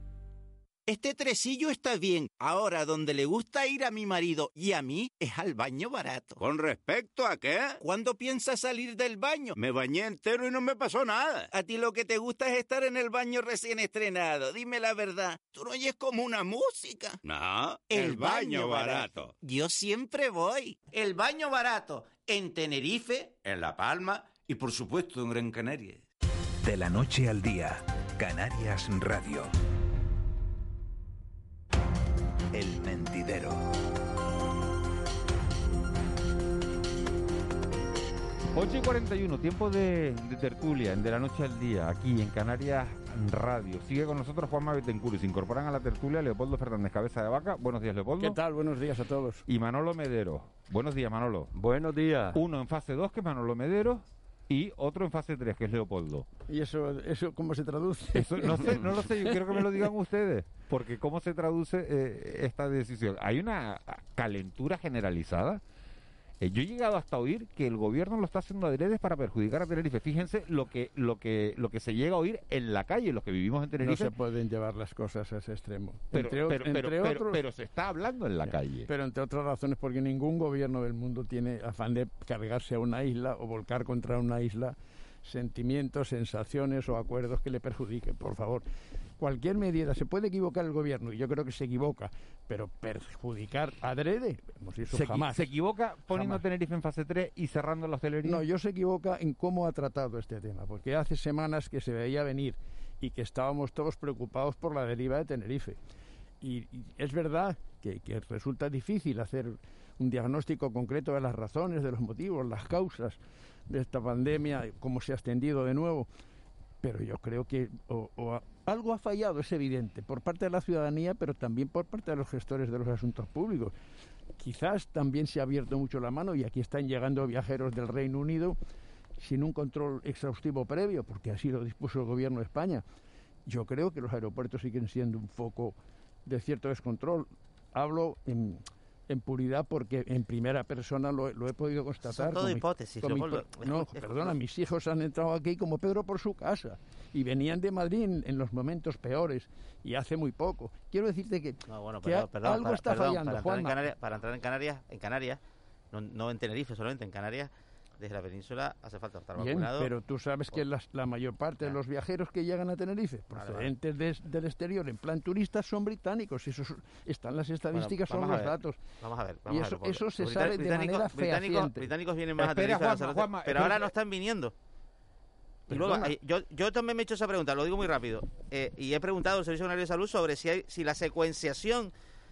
[SPEAKER 16] Este tresillo está bien. Ahora, donde le gusta ir a mi marido y a mí es al baño barato. ¿Con respecto a qué? ¿Cuándo piensas salir del baño? Me bañé entero y no me pasó nada. A ti lo que te gusta es estar en el baño recién estrenado. Dime la verdad. Tú no oyes como una música. No, el, baño, barato. Yo siempre voy. El baño barato. En Tenerife, en La Palma y por supuesto en Gran Canaria.
[SPEAKER 11] De la noche al día, Canarias Radio. El mentidero.
[SPEAKER 5] Ocho y 41, tiempo de, de tertulia, en de la noche al día, aquí en Canarias Radio. Sigue con nosotros Juanma Betancourt y se incorporan a la tertulia Leopoldo Fernández Cabeza de Vaca. Buenos días, Leopoldo.
[SPEAKER 17] ¿Qué tal? Buenos días a todos.
[SPEAKER 5] Y Manolo Medero. Buenos días, Manolo.
[SPEAKER 17] Buenos días.
[SPEAKER 5] Uno en fase 2, que es Manolo Medero, y otro en fase 3, que es Leopoldo.
[SPEAKER 17] ¿Y eso, eso cómo se traduce?
[SPEAKER 5] Eso, no sé, no lo sé, yo quiero que me lo digan ustedes, porque cómo se traduce eh, esta decisión. Hay una calentura generalizada. Eh, yo he llegado hasta oír que el gobierno lo está haciendo adrede para perjudicar a Tenerife. Fíjense lo que lo que lo que se llega a oír en la calle, los que vivimos en
[SPEAKER 17] No
[SPEAKER 5] Tenerife.
[SPEAKER 17] se pueden llevar las cosas a ese extremo.
[SPEAKER 5] pero,
[SPEAKER 17] Entre
[SPEAKER 5] pero,
[SPEAKER 17] entre
[SPEAKER 5] pero-
[SPEAKER 17] otros-
[SPEAKER 5] pero se está hablando en la calle.
[SPEAKER 17] Pero entre otras razones porque ningún gobierno del mundo tiene afán de cargarse a una isla o volcar contra una isla sentimientos, sensaciones o acuerdos que le perjudiquen. Por favor, cualquier medida se puede equivocar el gobierno y yo creo que se equivoca, pero perjudicar adrede, hemos dicho
[SPEAKER 5] se,
[SPEAKER 17] jamás.
[SPEAKER 5] se equivoca poniendo
[SPEAKER 17] Jamás.
[SPEAKER 5] Tenerife en fase 3 y cerrando la hostelería.
[SPEAKER 17] No, yo se equivoca en cómo ha tratado este tema, porque hace semanas que se veía venir y que estábamos todos preocupados por la deriva de Tenerife. Y, y es verdad que, que resulta difícil hacer un diagnóstico concreto de las razones, de los motivos, las causas de esta pandemia, cómo se ha extendido de nuevo. Pero yo creo que o- o algo ha fallado, es evidente, por parte de la ciudadanía, pero también por parte de los gestores de los asuntos públicos. Quizás también se ha abierto mucho la mano y aquí están llegando viajeros del Reino Unido sin un control exhaustivo previo, porque así lo dispuso el gobierno de España. Yo creo que los aeropuertos siguen siendo un foco de cierto descontrol. Hablo en, en puridad porque en primera persona lo, lo he podido constatar.
[SPEAKER 13] Son todo
[SPEAKER 17] mi-
[SPEAKER 13] hipótesis,
[SPEAKER 17] mi no, perdona, mis hijos han entrado aquí como Pedro por su casa y venían de Madrid en, los momentos peores y hace muy poco. Quiero decirte que,
[SPEAKER 13] No, bueno,
[SPEAKER 17] que
[SPEAKER 13] perdón,
[SPEAKER 17] a-
[SPEAKER 13] perdón,
[SPEAKER 17] algo
[SPEAKER 13] para-
[SPEAKER 17] está
[SPEAKER 13] perdón,
[SPEAKER 17] fallando,
[SPEAKER 13] para entrar, en. Canarias, para entrar en Canarias, en Canarias, no, no en Tenerife solamente, en Canarias, desde la península hace falta estar
[SPEAKER 17] Bien,
[SPEAKER 13] vacunado.
[SPEAKER 17] pero tú sabes que las- la mayor parte de los viajeros que llegan a Tenerife,
[SPEAKER 13] vale.
[SPEAKER 17] procedentes de- del exterior en plan turistas, son británicos. Y eso es- están las estadísticas,
[SPEAKER 13] Bueno,
[SPEAKER 17] son
[SPEAKER 13] vamos
[SPEAKER 17] los
[SPEAKER 13] a ver,
[SPEAKER 17] datos.
[SPEAKER 13] Vamos a ver.
[SPEAKER 17] y
[SPEAKER 13] Vamos a
[SPEAKER 17] eso,
[SPEAKER 13] ver,
[SPEAKER 17] eso se sabe de
[SPEAKER 13] británicos-
[SPEAKER 17] manera
[SPEAKER 13] británicos,
[SPEAKER 17] fehaciente.
[SPEAKER 13] británicos vienen más
[SPEAKER 5] Espera,
[SPEAKER 13] a Tenerife a
[SPEAKER 5] Juanma,
[SPEAKER 13] Lanzarote,
[SPEAKER 5] Juanma,
[SPEAKER 13] pero ahora no están viniendo. Y luego, eh, yo, yo también me he hecho esa pregunta, lo digo muy rápido, eh, y he preguntado al Servicio Canario de Salud sobre si, hay, si la secuenciación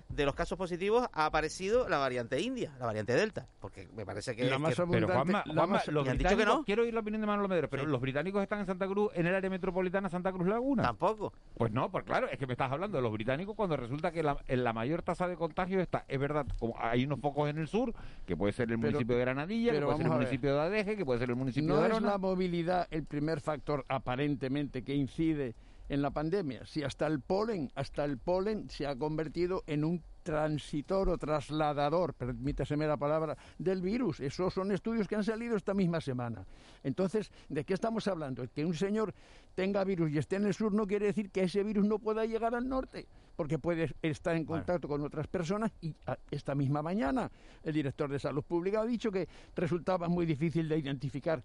[SPEAKER 13] de los casos positivos ha aparecido la variante india, la variante delta, porque me parece que...
[SPEAKER 17] La
[SPEAKER 13] que-
[SPEAKER 17] más
[SPEAKER 5] Pero Juanma, Juanma, los
[SPEAKER 13] y han dicho que
[SPEAKER 5] británicos,
[SPEAKER 13] no.
[SPEAKER 5] quiero oír la opinión de Manuel Medero, pero los británicos están en Santa Cruz, en el área metropolitana Santa Cruz Laguna.
[SPEAKER 13] Tampoco.
[SPEAKER 5] Pues no, pues claro, es que me estás hablando de los británicos cuando resulta que la, en la mayor tasa de contagio está, es verdad, como hay unos focos en el sur, que puede ser el
[SPEAKER 17] Pero-
[SPEAKER 5] municipio de Granadilla, que puede ser el municipio de Adeje, que puede ser el municipio
[SPEAKER 17] No
[SPEAKER 5] de
[SPEAKER 17] es
[SPEAKER 5] Arona.
[SPEAKER 17] la movilidad el primer factor aparentemente que incide en la pandemia. Si hasta el polen, hasta el polen se ha convertido en un transitor o trasladador, permítaseme la palabra, del virus. Esos son estudios que han salido esta misma semana. Entonces, ¿de qué estamos hablando? Que un señor tenga virus y esté en el sur no quiere decir que ese virus no pueda llegar al norte, porque puede estar en contacto con otras personas y esta misma mañana el director de Salud Pública ha dicho que resultaba muy difícil de identificar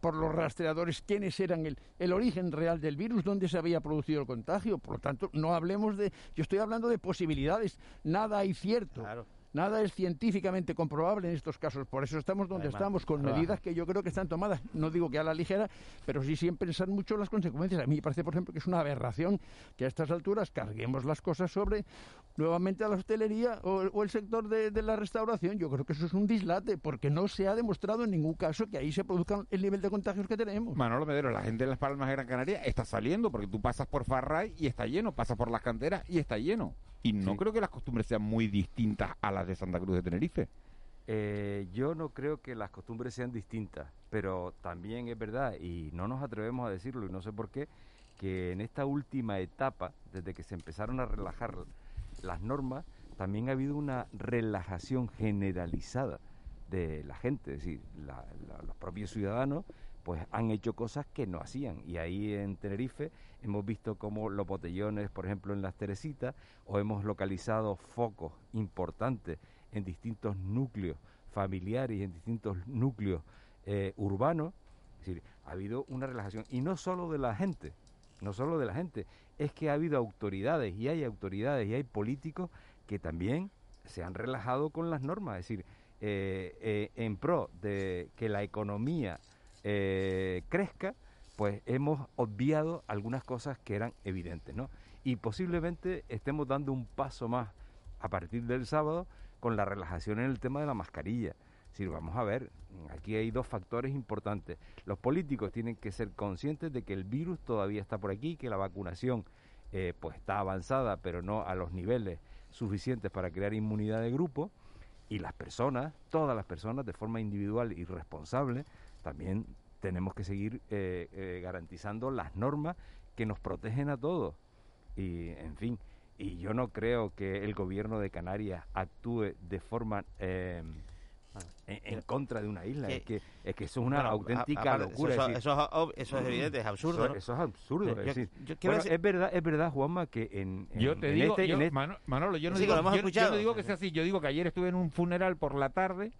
[SPEAKER 17] por los rastreadores quiénes eran el, el origen real del virus, dónde se había producido el contagio. Por lo tanto, no hablemos de... Yo estoy hablando de posibilidades. Nada hay cierto. Nada es científicamente comprobable en estos casos. Por eso estamos donde
[SPEAKER 13] Además,
[SPEAKER 17] estamos, con
[SPEAKER 13] claro.
[SPEAKER 17] medidas que yo creo que están tomadas. No digo que a la ligera, pero sí sin pensar mucho en las consecuencias. A mí me parece, por ejemplo, que es una aberración que a estas alturas carguemos las cosas sobre nuevamente a la hostelería o, o el sector de, de la restauración. Yo creo que eso es un dislate, porque no se ha demostrado en ningún caso que ahí se produzca el nivel de contagios que tenemos.
[SPEAKER 5] Manolo Medero, la gente de Las Palmas de Gran Canaria está saliendo porque tú pasas por Farray y está lleno, pasas por las canteras y está lleno. Y no creo que las costumbres sean muy distintas a las de Santa Cruz de Tenerife.
[SPEAKER 18] Eh, yo no creo que las costumbres sean distintas, pero también es verdad, y no nos atrevemos a decirlo, y no sé por qué, que en esta última etapa, desde que se empezaron a relajar las normas, también ha habido una relajación generalizada de la gente, es decir, la- la- los propios ciudadanos pues han hecho cosas que no hacían. Y ahí en Tenerife hemos visto como los botellones, por ejemplo, en las Teresitas, o hemos localizado focos importantes en distintos núcleos familiares y en distintos núcleos eh, urbanos. Es decir, ha habido una relajación. Y no solo de la gente, no solo de la gente, es que ha habido autoridades y hay autoridades y hay políticos que también se han relajado con las normas, es decir, eh, eh, en pro de que la economía eh, crezca, pues hemos obviado algunas cosas que eran evidentes, ¿no? Y posiblemente estemos dando un paso más a partir del sábado con la relajación en el tema de la mascarilla. Decir, vamos a ver, aquí hay dos factores importantes. Los políticos tienen que ser conscientes de que el virus todavía está por aquí, que la vacunación eh, pues está avanzada, pero no a los niveles suficientes para crear inmunidad de grupo. Y las personas, todas las personas, de forma individual y responsable, también tenemos que seguir eh, eh, garantizando las normas que nos protegen a todos. Y, en fin, y yo no creo que el gobierno de Canarias actúe de forma eh, en, en contra de una isla.
[SPEAKER 13] que-
[SPEAKER 18] Es que, es que eso es una
[SPEAKER 13] Bueno, a-
[SPEAKER 18] auténtica locura.
[SPEAKER 13] eso-
[SPEAKER 18] es decir,
[SPEAKER 13] eso es ob- eso es evidente, es absurdo,
[SPEAKER 18] Eso,
[SPEAKER 13] ¿no?
[SPEAKER 18] eso es absurdo.
[SPEAKER 13] Yo-
[SPEAKER 18] es, decir,
[SPEAKER 13] yo quiero
[SPEAKER 18] bueno,
[SPEAKER 13] decir-
[SPEAKER 18] es verdad, es verdad, Juanma, que en, en-
[SPEAKER 5] Yo te
[SPEAKER 18] en
[SPEAKER 5] digo,
[SPEAKER 18] este-
[SPEAKER 5] yo-
[SPEAKER 18] en este-
[SPEAKER 5] Mano- Manolo, yo no,
[SPEAKER 13] Sí,
[SPEAKER 5] digo, yo- no digo que sea así, yo digo que ayer estuve en un funeral por la tarde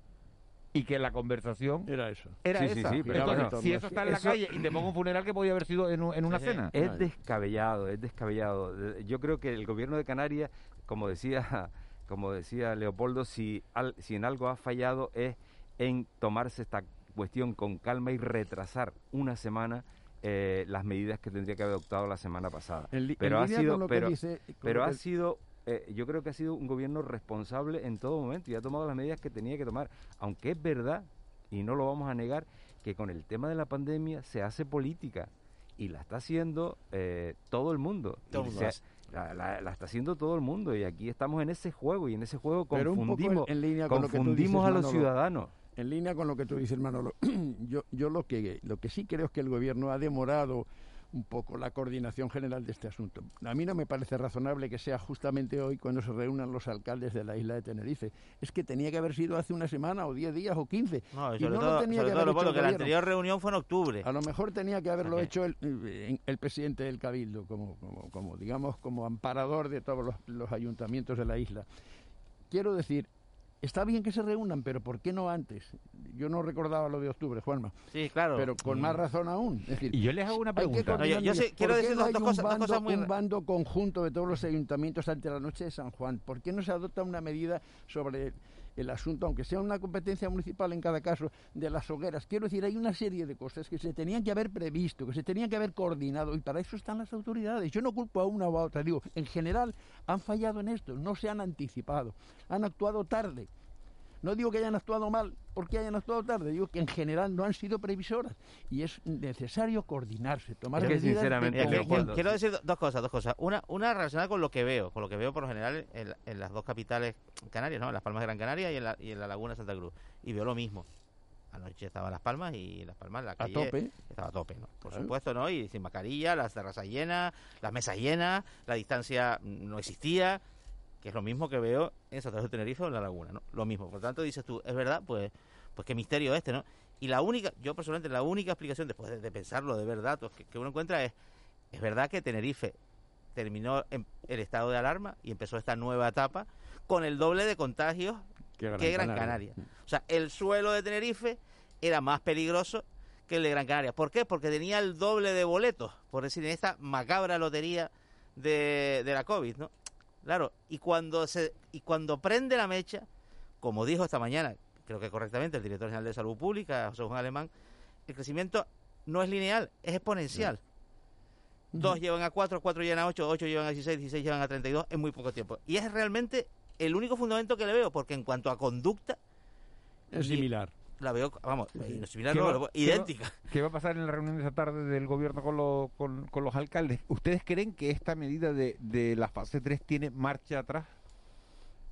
[SPEAKER 5] y que la conversación
[SPEAKER 17] era eso.
[SPEAKER 5] Era
[SPEAKER 18] Sí, sí,
[SPEAKER 5] esa.
[SPEAKER 18] sí, pero
[SPEAKER 5] Entonces,
[SPEAKER 18] bueno,
[SPEAKER 5] si eso está en la
[SPEAKER 18] eso-
[SPEAKER 5] calle y te pongo un funeral que podía haber sido en, un- en una cena.
[SPEAKER 18] Es descabellado, es descabellado. Yo creo que el gobierno de Canarias, como decía, como decía Leopoldo, si, al- si en algo ha fallado es en tomarse esta cuestión con calma y retrasar una semana eh, las medidas que tendría que haber adoptado la semana pasada.
[SPEAKER 17] En
[SPEAKER 18] pero ha pero,
[SPEAKER 17] dice-
[SPEAKER 18] pero sido, eh, yo creo que ha sido un gobierno responsable en todo momento y ha tomado las medidas que tenía que tomar. Aunque es verdad y no lo vamos a negar que con el tema de la pandemia se hace política y la está haciendo eh, todo el mundo.
[SPEAKER 13] Todo el
[SPEAKER 18] Y
[SPEAKER 13] mundo
[SPEAKER 18] se- la, la- la está haciendo todo el mundo y aquí estamos en ese juego y en ese juego
[SPEAKER 17] Pero
[SPEAKER 18] confundimos,
[SPEAKER 17] en, en línea con lo que tú
[SPEAKER 18] confundimos
[SPEAKER 17] dices,
[SPEAKER 18] a los
[SPEAKER 17] Manolo,
[SPEAKER 18] ciudadanos.
[SPEAKER 17] En línea con lo que tú dices, Manolo, yo, yo lo que lo que sí creo es que el gobierno ha demorado un poco la coordinación general de este asunto. A mí no me parece razonable que sea justamente hoy cuando se reúnan los alcaldes de la isla de Tenerife. Es que tenía que haber sido hace una semana o 10 días o 15.
[SPEAKER 13] No, y sobre
[SPEAKER 17] no
[SPEAKER 13] todo,
[SPEAKER 17] lo tenía
[SPEAKER 13] sobre
[SPEAKER 17] que
[SPEAKER 13] todo,
[SPEAKER 17] haber hecho
[SPEAKER 13] que la anterior reunión fue en octubre.
[SPEAKER 17] A lo mejor tenía que haberlo hecho el, en- el presidente del Cabildo, como, como, como, digamos, como amparador de todos los, los ayuntamientos de la isla. Quiero decir, está bien que se reúnan, pero ¿por qué no antes? Yo no recordaba lo de octubre, Juanma.
[SPEAKER 13] Sí, claro.
[SPEAKER 17] Pero con
[SPEAKER 13] Mm.
[SPEAKER 17] más razón aún. Es decir,
[SPEAKER 5] Y yo les hago una pregunta.
[SPEAKER 13] No, yo-
[SPEAKER 17] bien.
[SPEAKER 13] quiero
[SPEAKER 17] ¿Por qué
[SPEAKER 13] decir
[SPEAKER 17] no
[SPEAKER 13] dos-
[SPEAKER 17] hay
[SPEAKER 13] dos
[SPEAKER 17] un
[SPEAKER 13] cosas- dos
[SPEAKER 17] bando-
[SPEAKER 13] cosas muy
[SPEAKER 17] un bando conjunto de todos los ayuntamientos ante la noche de San Juan? ¿Por qué no se adopta una medida sobre el asunto, aunque sea una competencia municipal en cada caso, de las hogueras. Quiero decir, hay una serie de cosas que se tenían que haber previsto, que se tenían que haber coordinado, y para eso están las autoridades. Yo no culpo a una o a otra, digo, en general han fallado en esto, no se han anticipado, han actuado tarde. No digo que hayan actuado mal porque hayan actuado tarde, digo que en general no han sido previsoras y es necesario coordinarse, tomar
[SPEAKER 13] Es que
[SPEAKER 17] medidas. de
[SPEAKER 13] sinceramente,
[SPEAKER 17] conjunto.
[SPEAKER 13] quiero, quiero decir do- dos cosas, dos cosas. Una, una relacionada con lo que veo, con lo que veo por lo general en, en las dos capitales canarias, ¿no? En Las Palmas de Gran Canaria y en la, y en la Laguna de Santa Cruz. Y veo lo mismo. Anoche estaba en Las Palmas y Las Palmas, la calle
[SPEAKER 17] tope.
[SPEAKER 13] estaba a tope, ¿no? Por
[SPEAKER 17] Claro.
[SPEAKER 13] supuesto, ¿no? Y sin mascarilla, las terrazas llenas, las mesas llenas, la distancia no existía, que es lo mismo que veo en Santa Cruz de Tenerife o en la Laguna, ¿no? Lo mismo. Por tanto, dices tú, es verdad, pues, pues qué misterio este, ¿no? Y la única, yo personalmente, la única explicación, después de, de pensarlo, de ver datos, que, que uno encuentra es, es verdad que Tenerife terminó en el estado de alarma y empezó esta nueva etapa con el doble de contagios
[SPEAKER 17] Que Gran
[SPEAKER 13] Gran
[SPEAKER 17] Canaria.
[SPEAKER 13] Canaria. O sea, el suelo de Tenerife era más peligroso que el de Gran Canaria. ¿Por qué? Porque tenía el doble de boletos, por decir, en esta macabra lotería de, de la COVID, ¿no? Claro, y cuando, se, y cuando prende la mecha, como dijo esta mañana, creo que correctamente el director general de Salud Pública, José Juan Alemán, el crecimiento no es lineal, es exponencial. Dos llevan a cuatro, cuatro llevan a ocho, ocho llevan a 16, 16 llevan a 32 en muy poco tiempo. Y es realmente el único fundamento que le veo, porque en cuanto a conducta,
[SPEAKER 17] Es similar.
[SPEAKER 13] La veo, vamos, no, similar
[SPEAKER 5] ¿Qué
[SPEAKER 13] no,
[SPEAKER 5] va-
[SPEAKER 13] lo idéntica.
[SPEAKER 5] va- ¿Qué va a pasar en la reunión de esta tarde del gobierno con, los- con, con los alcaldes? ¿Ustedes creen que esta medida de, de la fase 3 tiene marcha atrás?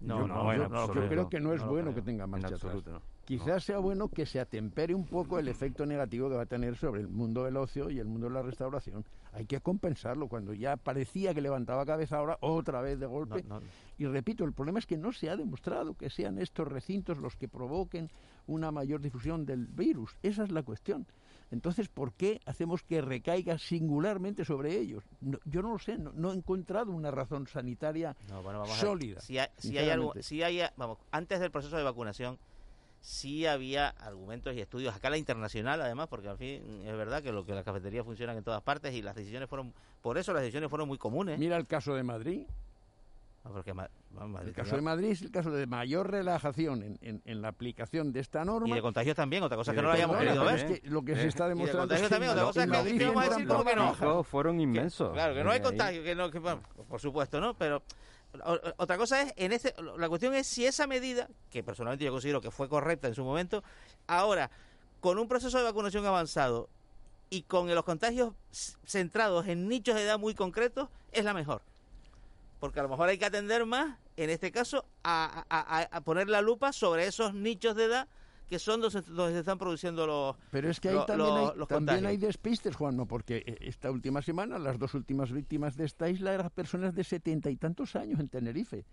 [SPEAKER 13] No,
[SPEAKER 17] yo,
[SPEAKER 13] no,
[SPEAKER 17] yo-
[SPEAKER 13] no lo
[SPEAKER 17] yo
[SPEAKER 13] creo.
[SPEAKER 17] que no es
[SPEAKER 13] No lo
[SPEAKER 17] bueno
[SPEAKER 13] creo.
[SPEAKER 17] que tenga
[SPEAKER 13] En
[SPEAKER 17] marcha atrás. Quizás sea bueno que se atempere un poco el efecto negativo que va a tener sobre el mundo del ocio y el mundo de la restauración. Hay que compensarlo. Cuando ya parecía que levantaba cabeza ahora, otra vez de golpe.
[SPEAKER 13] No, no.
[SPEAKER 17] Y repito, el problema es que no se ha demostrado que sean estos recintos los que provoquen una mayor difusión del virus. Esa es la cuestión. Entonces, ¿por qué hacemos que recaiga singularmente sobre ellos? No- yo no lo sé, no, no he encontrado una razón sanitaria
[SPEAKER 13] No, bueno, vamos a ver.
[SPEAKER 17] sólida.
[SPEAKER 13] Si hay, si hay algo, si hay, vamos, antes del proceso de vacunación, sí había argumentos y estudios a escala internacional, además, porque al fin es verdad que lo que las cafeterías funcionan en todas partes y las decisiones fueron, por eso las decisiones fueron muy comunes.
[SPEAKER 17] Mira el caso de Madrid.
[SPEAKER 13] No, porque Ma- vamos, Madrid
[SPEAKER 17] El caso
[SPEAKER 13] tenía-
[SPEAKER 17] de Madrid es el caso de mayor relajación en, en- en la aplicación de esta norma.
[SPEAKER 13] Y de contagios también, otra cosa que no lo hayamos querido ver.
[SPEAKER 17] también. Es que lo que se está
[SPEAKER 13] Y de
[SPEAKER 17] demostrando
[SPEAKER 13] contagios
[SPEAKER 17] es que
[SPEAKER 13] también, otra cosa es que,
[SPEAKER 17] Madrid
[SPEAKER 13] que vamos a
[SPEAKER 17] entran
[SPEAKER 13] decir como que no.
[SPEAKER 18] fueron inmensos.
[SPEAKER 13] Claro, que no hay contagio, que no, que, bueno, por supuesto, ¿no? Pero otra cosa es, en este, la cuestión es si esa medida, que personalmente yo considero que fue correcta en su momento, ahora, con un proceso de vacunación avanzado y con los contagios centrados en nichos de edad muy concretos, es la mejor. Porque a lo mejor hay que atender más, en este caso, a- a poner la lupa sobre esos nichos de edad que son donde, se- están produciendo los
[SPEAKER 17] Pero es que ahí también, hay,
[SPEAKER 13] los
[SPEAKER 17] también hay despistes, Juanma, porque eh, esta última semana las dos últimas víctimas de esta isla eran personas de setenta y tantos años en Tenerife.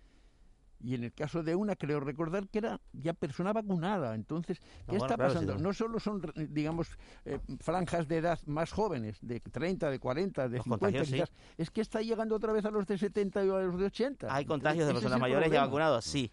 [SPEAKER 17] Y en el caso de una, creo recordar que era ya persona vacunada. Entonces, ¿qué
[SPEAKER 13] No, bueno,
[SPEAKER 17] está
[SPEAKER 13] claro,
[SPEAKER 17] pasando?
[SPEAKER 13] sí, no.
[SPEAKER 17] No solo son, digamos, eh, franjas de edad más jóvenes, de 30, de 40, de
[SPEAKER 13] Los
[SPEAKER 17] 50
[SPEAKER 13] contagios, sí.
[SPEAKER 17] quizás. Es que está llegando otra vez a los de 70 y a los de 80.
[SPEAKER 13] Hay contagios de personas mayores ya vacunados, sí.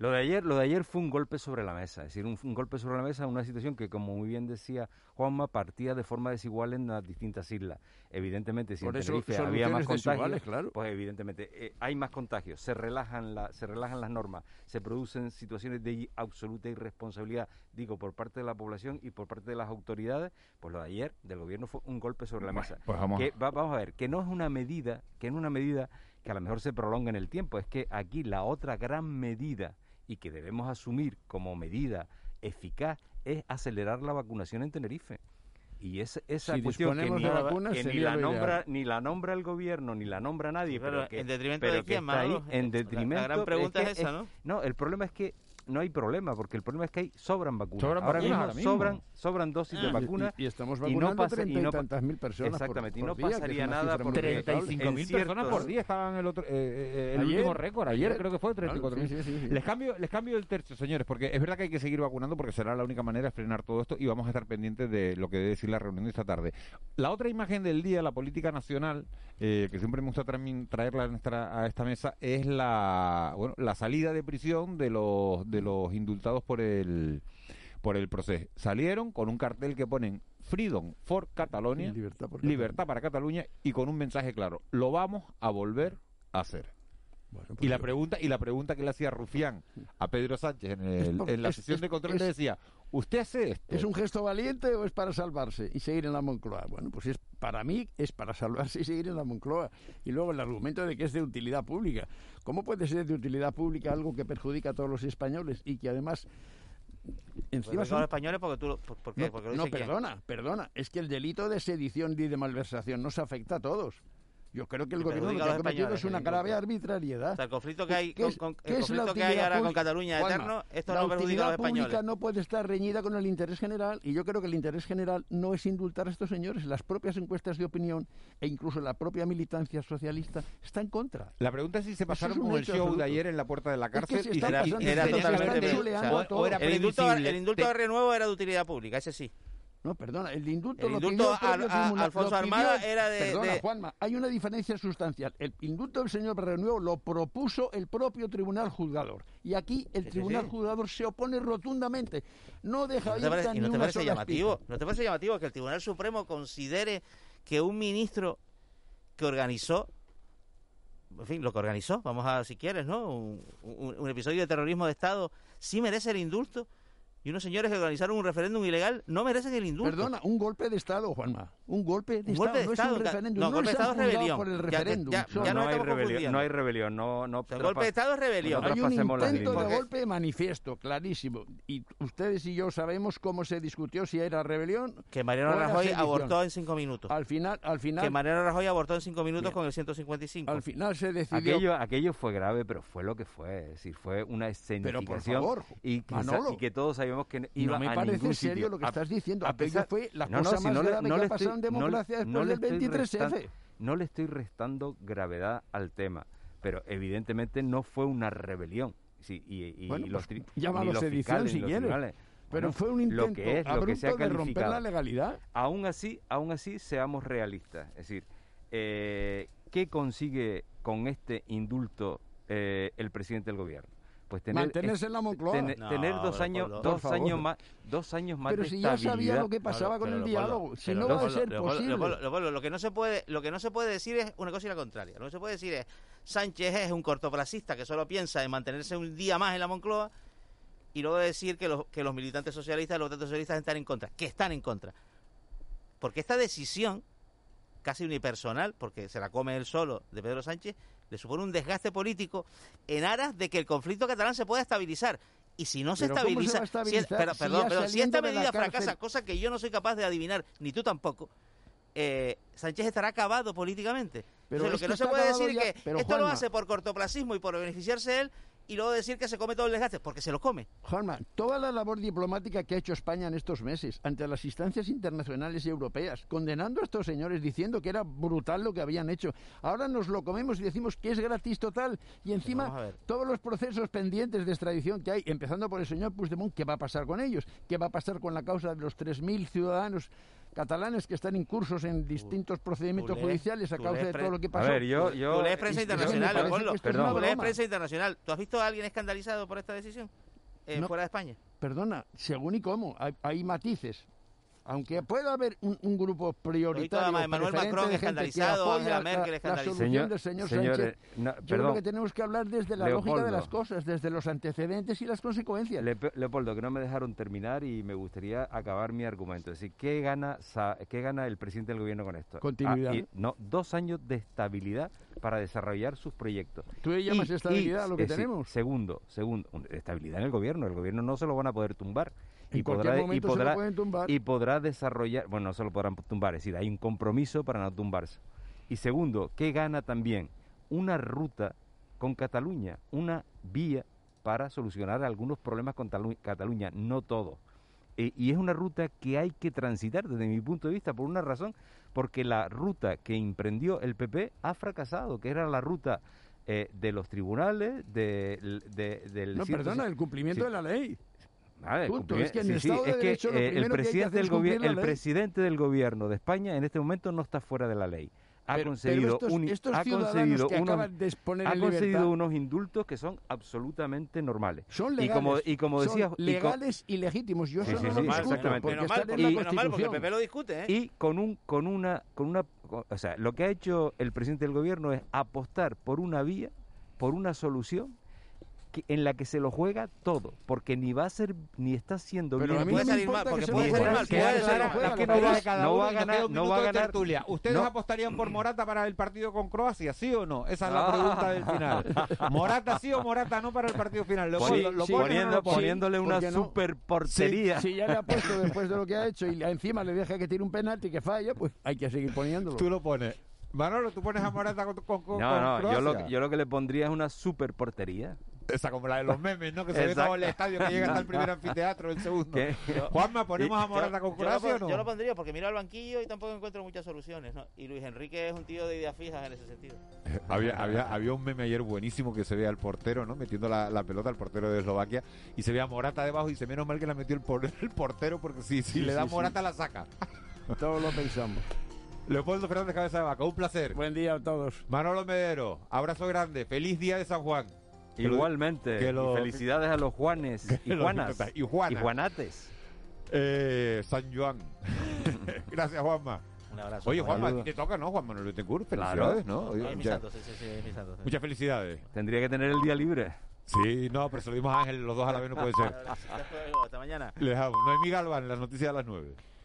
[SPEAKER 18] Lo de ayer, lo de ayer fue un golpe sobre la mesa, es decir, un, un golpe sobre la mesa, una situación que, como muy bien decía Juanma, partía de forma desigual en las distintas islas. Evidentemente, si
[SPEAKER 17] Por
[SPEAKER 18] en
[SPEAKER 17] eso,
[SPEAKER 18] Tenerife había más contagios,
[SPEAKER 17] claro.
[SPEAKER 18] pues evidentemente eh, hay más contagios, se relajan, la, se relajan las normas, se producen situaciones de absoluta irresponsabilidad, digo, por parte de la población y por parte de las autoridades, pues lo de ayer del gobierno fue un golpe sobre la mesa.
[SPEAKER 5] pues vamos
[SPEAKER 18] Que va- vamos a ver, que no es una medida, que no es una medida que a lo mejor se prolonga en el tiempo, es que aquí la otra gran medida y que debemos asumir como medida eficaz es acelerar la vacunación en Tenerife. Y es, esa
[SPEAKER 17] Si
[SPEAKER 18] cuestión que,
[SPEAKER 17] disponemos
[SPEAKER 18] ni,
[SPEAKER 17] de vacunas,
[SPEAKER 18] que ni la nombra
[SPEAKER 17] ideal.
[SPEAKER 18] ni la nombra el gobierno ni la nombra nadie,
[SPEAKER 13] Claro,
[SPEAKER 18] pero que,
[SPEAKER 13] en detrimento
[SPEAKER 18] pero
[SPEAKER 13] de quién,
[SPEAKER 18] está ahí en
[SPEAKER 13] La- la
[SPEAKER 18] detrimento.
[SPEAKER 13] gran pregunta
[SPEAKER 18] que
[SPEAKER 13] es esa, ¿no?
[SPEAKER 18] No, el problema es que no hay problema, porque el problema es que hay sobran vacunas.
[SPEAKER 17] Sobran
[SPEAKER 18] ahora,
[SPEAKER 17] vacunas
[SPEAKER 18] mismo
[SPEAKER 17] ahora mismo.
[SPEAKER 18] sobran sobran dosis
[SPEAKER 17] Ah.
[SPEAKER 18] de
[SPEAKER 17] Y-
[SPEAKER 18] vacunas
[SPEAKER 17] y- y estamos
[SPEAKER 18] no
[SPEAKER 17] vacunando
[SPEAKER 18] pasa-
[SPEAKER 17] treinta y
[SPEAKER 18] no-
[SPEAKER 17] tantas mil personas por-
[SPEAKER 18] Exactamente, y
[SPEAKER 17] por
[SPEAKER 18] no
[SPEAKER 17] día,
[SPEAKER 18] pasaría nada
[SPEAKER 17] respetable.
[SPEAKER 5] 35.000
[SPEAKER 18] en
[SPEAKER 5] personas por día estaban el otro eh, eh, el
[SPEAKER 17] Ayer,
[SPEAKER 5] último récord ayer
[SPEAKER 17] ayer.
[SPEAKER 5] creo que fue
[SPEAKER 17] Claro,
[SPEAKER 5] 34.000
[SPEAKER 17] sí, sí,
[SPEAKER 5] les cambio les cambio el tercio señores porque es verdad que hay que seguir vacunando porque será la única manera de frenar todo esto y vamos a estar pendientes de lo que debe decir la reunión de esta tarde la otra imagen del día la política nacional eh, que siempre me gusta también traerla a, nuestra- a esta mesa es la bueno la salida de prisión de los de los indultados por el por el proceso. Salieron con un cartel que ponen Freedom for Catalonia,
[SPEAKER 17] libertad,
[SPEAKER 5] para Cataluña y con un mensaje claro, lo vamos a volver a hacer. Y la pregunta y la pregunta que le hacía Rufián a Pedro Sánchez en, el, en la sesión de control le decía, usted hace esto.
[SPEAKER 17] ¿Es un gesto valiente o es para salvarse y seguir en la Moncloa? Bueno, pues es para mí es para salvarse y seguir en la Moncloa. Y luego el argumento de que es de utilidad pública. ¿Cómo puede ser de utilidad pública algo que perjudica a todos los españoles y que además Encima
[SPEAKER 13] pues
[SPEAKER 17] son...
[SPEAKER 13] los españoles porque tú ¿por, por qué?
[SPEAKER 17] No, no perdona, perdona. Es que el delito de sedición y de malversación nos afecta a todos. Yo creo que el gobierno lo que ha es una grave arbitrariedad.
[SPEAKER 13] O sea, el conflicto que hay, con, Cataluña eterno, esto
[SPEAKER 17] la
[SPEAKER 13] no perjudica a los. La
[SPEAKER 17] pública no puede estar reñida con el interés general y yo creo que el interés general no es indultar a estos señores. Las propias encuestas de opinión e incluso la propia militancia socialista está en contra.
[SPEAKER 5] La pregunta es si se pasaron con el show de ayer en la puerta de la cárcel es
[SPEAKER 13] era,
[SPEAKER 5] era,
[SPEAKER 13] totalmente...
[SPEAKER 5] O o
[SPEAKER 13] el indulto, el indulto de renuevo era de utilidad pública, ese sí.
[SPEAKER 17] No, perdona, el indulto, lo pidió
[SPEAKER 13] al,
[SPEAKER 17] tribunal,
[SPEAKER 13] Alfonso era de...
[SPEAKER 17] Perdona. Juanma, hay una diferencia sustancial. El indulto del señor Reunió lo propuso el propio tribunal juzgador. Y aquí el tribunal juzgador se opone rotundamente. No deja
[SPEAKER 13] ¿No te parece,
[SPEAKER 17] ni
[SPEAKER 13] no parece llamativo, ¿No te parece llamativo que el Tribunal Supremo considere que un ministro que organizó en fin, lo que organizó, vamos a, si quieres, ¿no? Un, un, episodio de terrorismo de Estado, sí merece el indulto y unos señores que organizaron un referéndum ilegal no merecen el indulto.
[SPEAKER 17] Perdona, un golpe de Estado, Juanma. Un golpe de, Estado,
[SPEAKER 13] de
[SPEAKER 17] no es un referéndum.
[SPEAKER 13] No, no golpe de Estado.
[SPEAKER 17] Por el
[SPEAKER 18] no, hay rebelión, no hay rebelión. No, no,
[SPEAKER 13] el golpe de Estado es rebelión.
[SPEAKER 17] Hay un intento de golpe manifiesto, clarísimo. Y ustedes y yo sabemos cómo se discutió si era rebelión.
[SPEAKER 13] Que Mariano Rajoy abortó en cinco minutos.
[SPEAKER 17] Al final, al final.
[SPEAKER 13] Que Mariano Rajoy abortó en cinco minutos con el 155.
[SPEAKER 17] Al final se decidió.
[SPEAKER 18] Aquello, aquello fue grave, pero fue lo que fue. Es decir, fue una escenificación.
[SPEAKER 17] Pero
[SPEAKER 18] por y, que todos hay sabíamos que
[SPEAKER 17] no me parece serio lo que estás diciendo.
[SPEAKER 18] A pesar,
[SPEAKER 17] fue la
[SPEAKER 18] no,
[SPEAKER 17] cosa
[SPEAKER 18] no, si
[SPEAKER 17] más
[SPEAKER 18] no le,
[SPEAKER 17] que ha democracia después del
[SPEAKER 18] 23 No le estoy restando gravedad al tema, pero evidentemente no fue una rebelión. Sí, y, los,
[SPEAKER 17] pues, llámalo si quieres. Pero fue un intento
[SPEAKER 18] lo que
[SPEAKER 17] de romper la legalidad.
[SPEAKER 18] Aún así, aún así, seamos realistas. Es decir, eh, ¿qué consigue con este indulto eh, el presidente del gobierno? pues tener
[SPEAKER 17] mantenerse en la Moncloa.
[SPEAKER 18] tener dos años dos años más dos años más
[SPEAKER 17] pero si ya sabía lo que pasaba con el diálogo si no va a ser posible.
[SPEAKER 13] lo que no se puede lo que no se puede decir es una cosa y la contraria. Lo que se puede decir es Sánchez es un cortoplacista que solo piensa en mantenerse un día más en la Moncloa y luego decir que los que los militantes socialistas los votantes socialistas están en contra que están en contra. Porque esta decisión casi unipersonal porque se la come él solo de Pedro Sánchez le supone un desgaste político en aras de que el conflicto catalán se pueda estabilizar. Y si no se estabiliza. Si perdón,
[SPEAKER 17] si
[SPEAKER 13] pero si esta medida fracasa, cosa que yo no soy capaz de adivinar, ni tú tampoco, eh, Sánchez estará acabado políticamente.
[SPEAKER 17] Pero
[SPEAKER 13] lo que no se puede decir es que esto lo hace por cortoplacismo y por beneficiarse él, y luego decir que se come todo el desgaste, porque se lo come.
[SPEAKER 17] Juanma, toda la labor diplomática que ha hecho España en estos meses ante las instancias internacionales y europeas, condenando a estos señores, diciendo que era brutal lo que habían hecho, ahora nos lo comemos y decimos que es gratis total, y encima todos los procesos pendientes de extradición que hay, empezando por el señor Puigdemont, ¿qué va a pasar con ellos? ¿Qué va a pasar con la causa de los 3.000 ciudadanos catalanes que están incursos en distintos procedimientos judiciales a causa de todo lo que pasó.
[SPEAKER 18] A ver, yo, yo
[SPEAKER 17] es prensa
[SPEAKER 13] internacional,
[SPEAKER 17] Pablo.
[SPEAKER 13] Prensa internacional. ¿Tú has visto a alguien escandalizado por esta decisión eh,
[SPEAKER 17] no,
[SPEAKER 13] fuera de España?
[SPEAKER 17] Perdona, según y cómo, hay, hay matices aunque pueda haber un, grupo prioritario.
[SPEAKER 13] Además, Emmanuel Macron escandalizado, Angela Merkel
[SPEAKER 17] escandalizada. La, solución del señor Sánchez. Señores, que tenemos que hablar desde la lógica de las cosas, desde los antecedentes y las consecuencias.
[SPEAKER 18] Leopoldo, que no me dejaron terminar y me gustaría acabar mi argumento. Es decir, ¿qué gana, qué gana el presidente del gobierno con esto?
[SPEAKER 17] Continuidad.
[SPEAKER 18] Ah, no, dos años de estabilidad para desarrollar sus proyectos.
[SPEAKER 17] ¿Tú le llamas estabilidad a lo que tenemos?
[SPEAKER 18] Segundo, segundo, estabilidad en el gobierno. El gobierno no se lo van a poder tumbar y podrá, y podrá, y podrá desarrollar, bueno, no se lo podrán tumbar, es decir, hay un compromiso para no tumbarse. Y segundo, ¿qué gana también? Una ruta con Cataluña, una vía para solucionar algunos problemas con Cataluña, no todo eh, y es una ruta que hay que transitar desde mi punto de vista por una razón, porque la ruta que emprendió el PP ha fracasado, que era la ruta eh, de los tribunales, de, del...
[SPEAKER 17] No, perdona, el cumplimiento de la ley. Es que, el,
[SPEAKER 18] eh, presidente del gobierno, de España en este momento no está fuera de la ley. Ha
[SPEAKER 17] conseguido,
[SPEAKER 18] un, ha
[SPEAKER 17] conseguido
[SPEAKER 18] unos, ha unos indultos que son absolutamente normales.
[SPEAKER 17] Son legales.
[SPEAKER 18] Y como, decía,
[SPEAKER 17] legales y legítimos. Yo
[SPEAKER 18] sí, solo
[SPEAKER 17] no
[SPEAKER 13] menos y, lo discute. ¿eh?
[SPEAKER 18] Y con un, con una, con una, o sea, lo que ha hecho el presidente del gobierno es apostar por una vía, por una solución que- en la que se lo juega todo, porque ni va a ser ni está siendo
[SPEAKER 5] Pero
[SPEAKER 18] bien
[SPEAKER 5] a mí no
[SPEAKER 18] puede
[SPEAKER 5] me
[SPEAKER 18] salir mal, porque puede salir mal, puede salir mal, que no va-
[SPEAKER 5] cada
[SPEAKER 18] no va a ganar- no va a ganar-
[SPEAKER 5] tertulia. ¿Ustedes
[SPEAKER 18] no.
[SPEAKER 5] apostarían por Morata para el partido con Croacia, sí o no? Esa es la
[SPEAKER 18] Ah.
[SPEAKER 5] pregunta del final. ¿Morata sí o Morata no para el partido final? ¿Lo,
[SPEAKER 18] Sí,
[SPEAKER 5] lo- lo
[SPEAKER 18] sí,
[SPEAKER 5] no
[SPEAKER 18] poniendo- poniéndole una super portería.
[SPEAKER 17] Si, ya le ha puesto después de lo que ha hecho y encima le deja que tire un penalti que falla, pues hay que seguir poniéndolo.
[SPEAKER 5] Tú lo pones. Manolo, tú pones a Morata con, con, con
[SPEAKER 18] No, no, yo lo, yo lo que le pondría es una super portería.
[SPEAKER 5] Esa como la de los memes, ¿no? Que se ve todo el estadio que llega hasta el primer anfiteatro, el segundo.
[SPEAKER 18] ¿Qué?
[SPEAKER 5] Juanma, ¿ponemos a Morata con Croacia o no?
[SPEAKER 13] Yo lo pondría porque miro al banquillo y tampoco encuentro muchas soluciones. ¿no? Y Luis Enrique es un tío de ideas fijas en ese sentido.
[SPEAKER 5] Había, había, había un meme ayer buenísimo que se ve al portero, ¿no? Metiendo la, la pelota al portero de Eslovaquia y se ve a Morata debajo y dice, menos mal que la metió el, por- el portero porque si, si
[SPEAKER 17] Sí,
[SPEAKER 5] le da
[SPEAKER 17] sí, sí.
[SPEAKER 5] Morata la saca.
[SPEAKER 17] Todos lo pensamos.
[SPEAKER 5] Leopoldo Fernández Cabeza de Vaca, un placer.
[SPEAKER 17] Buen día a todos.
[SPEAKER 5] Manolo Medero, abrazo grande, feliz día de San Juan. Que lo-
[SPEAKER 18] Igualmente. y felicidades a los Juanes y Juanas.
[SPEAKER 5] y
[SPEAKER 18] Juanates.
[SPEAKER 5] Eh, San Juan. Gracias, Juanma.
[SPEAKER 13] Un abrazo.
[SPEAKER 5] Oye, Juanma, a te toca, ¿no? Juan Manuel Betancourt,
[SPEAKER 18] Claro.
[SPEAKER 5] felicidades, ¿no? Oye,
[SPEAKER 13] Es mi
[SPEAKER 5] ya-
[SPEAKER 13] santo, sí, sí, sí, es mi santo. sí.
[SPEAKER 5] Muchas felicidades.
[SPEAKER 18] Tendría que tener el día libre.
[SPEAKER 5] Sí, no, pero se lo dimos a Ángel, los dos a la vez no puede ser.
[SPEAKER 13] Hasta luego, hasta mañana.
[SPEAKER 5] Les amo. Noemí Galván, las noticias a las 9.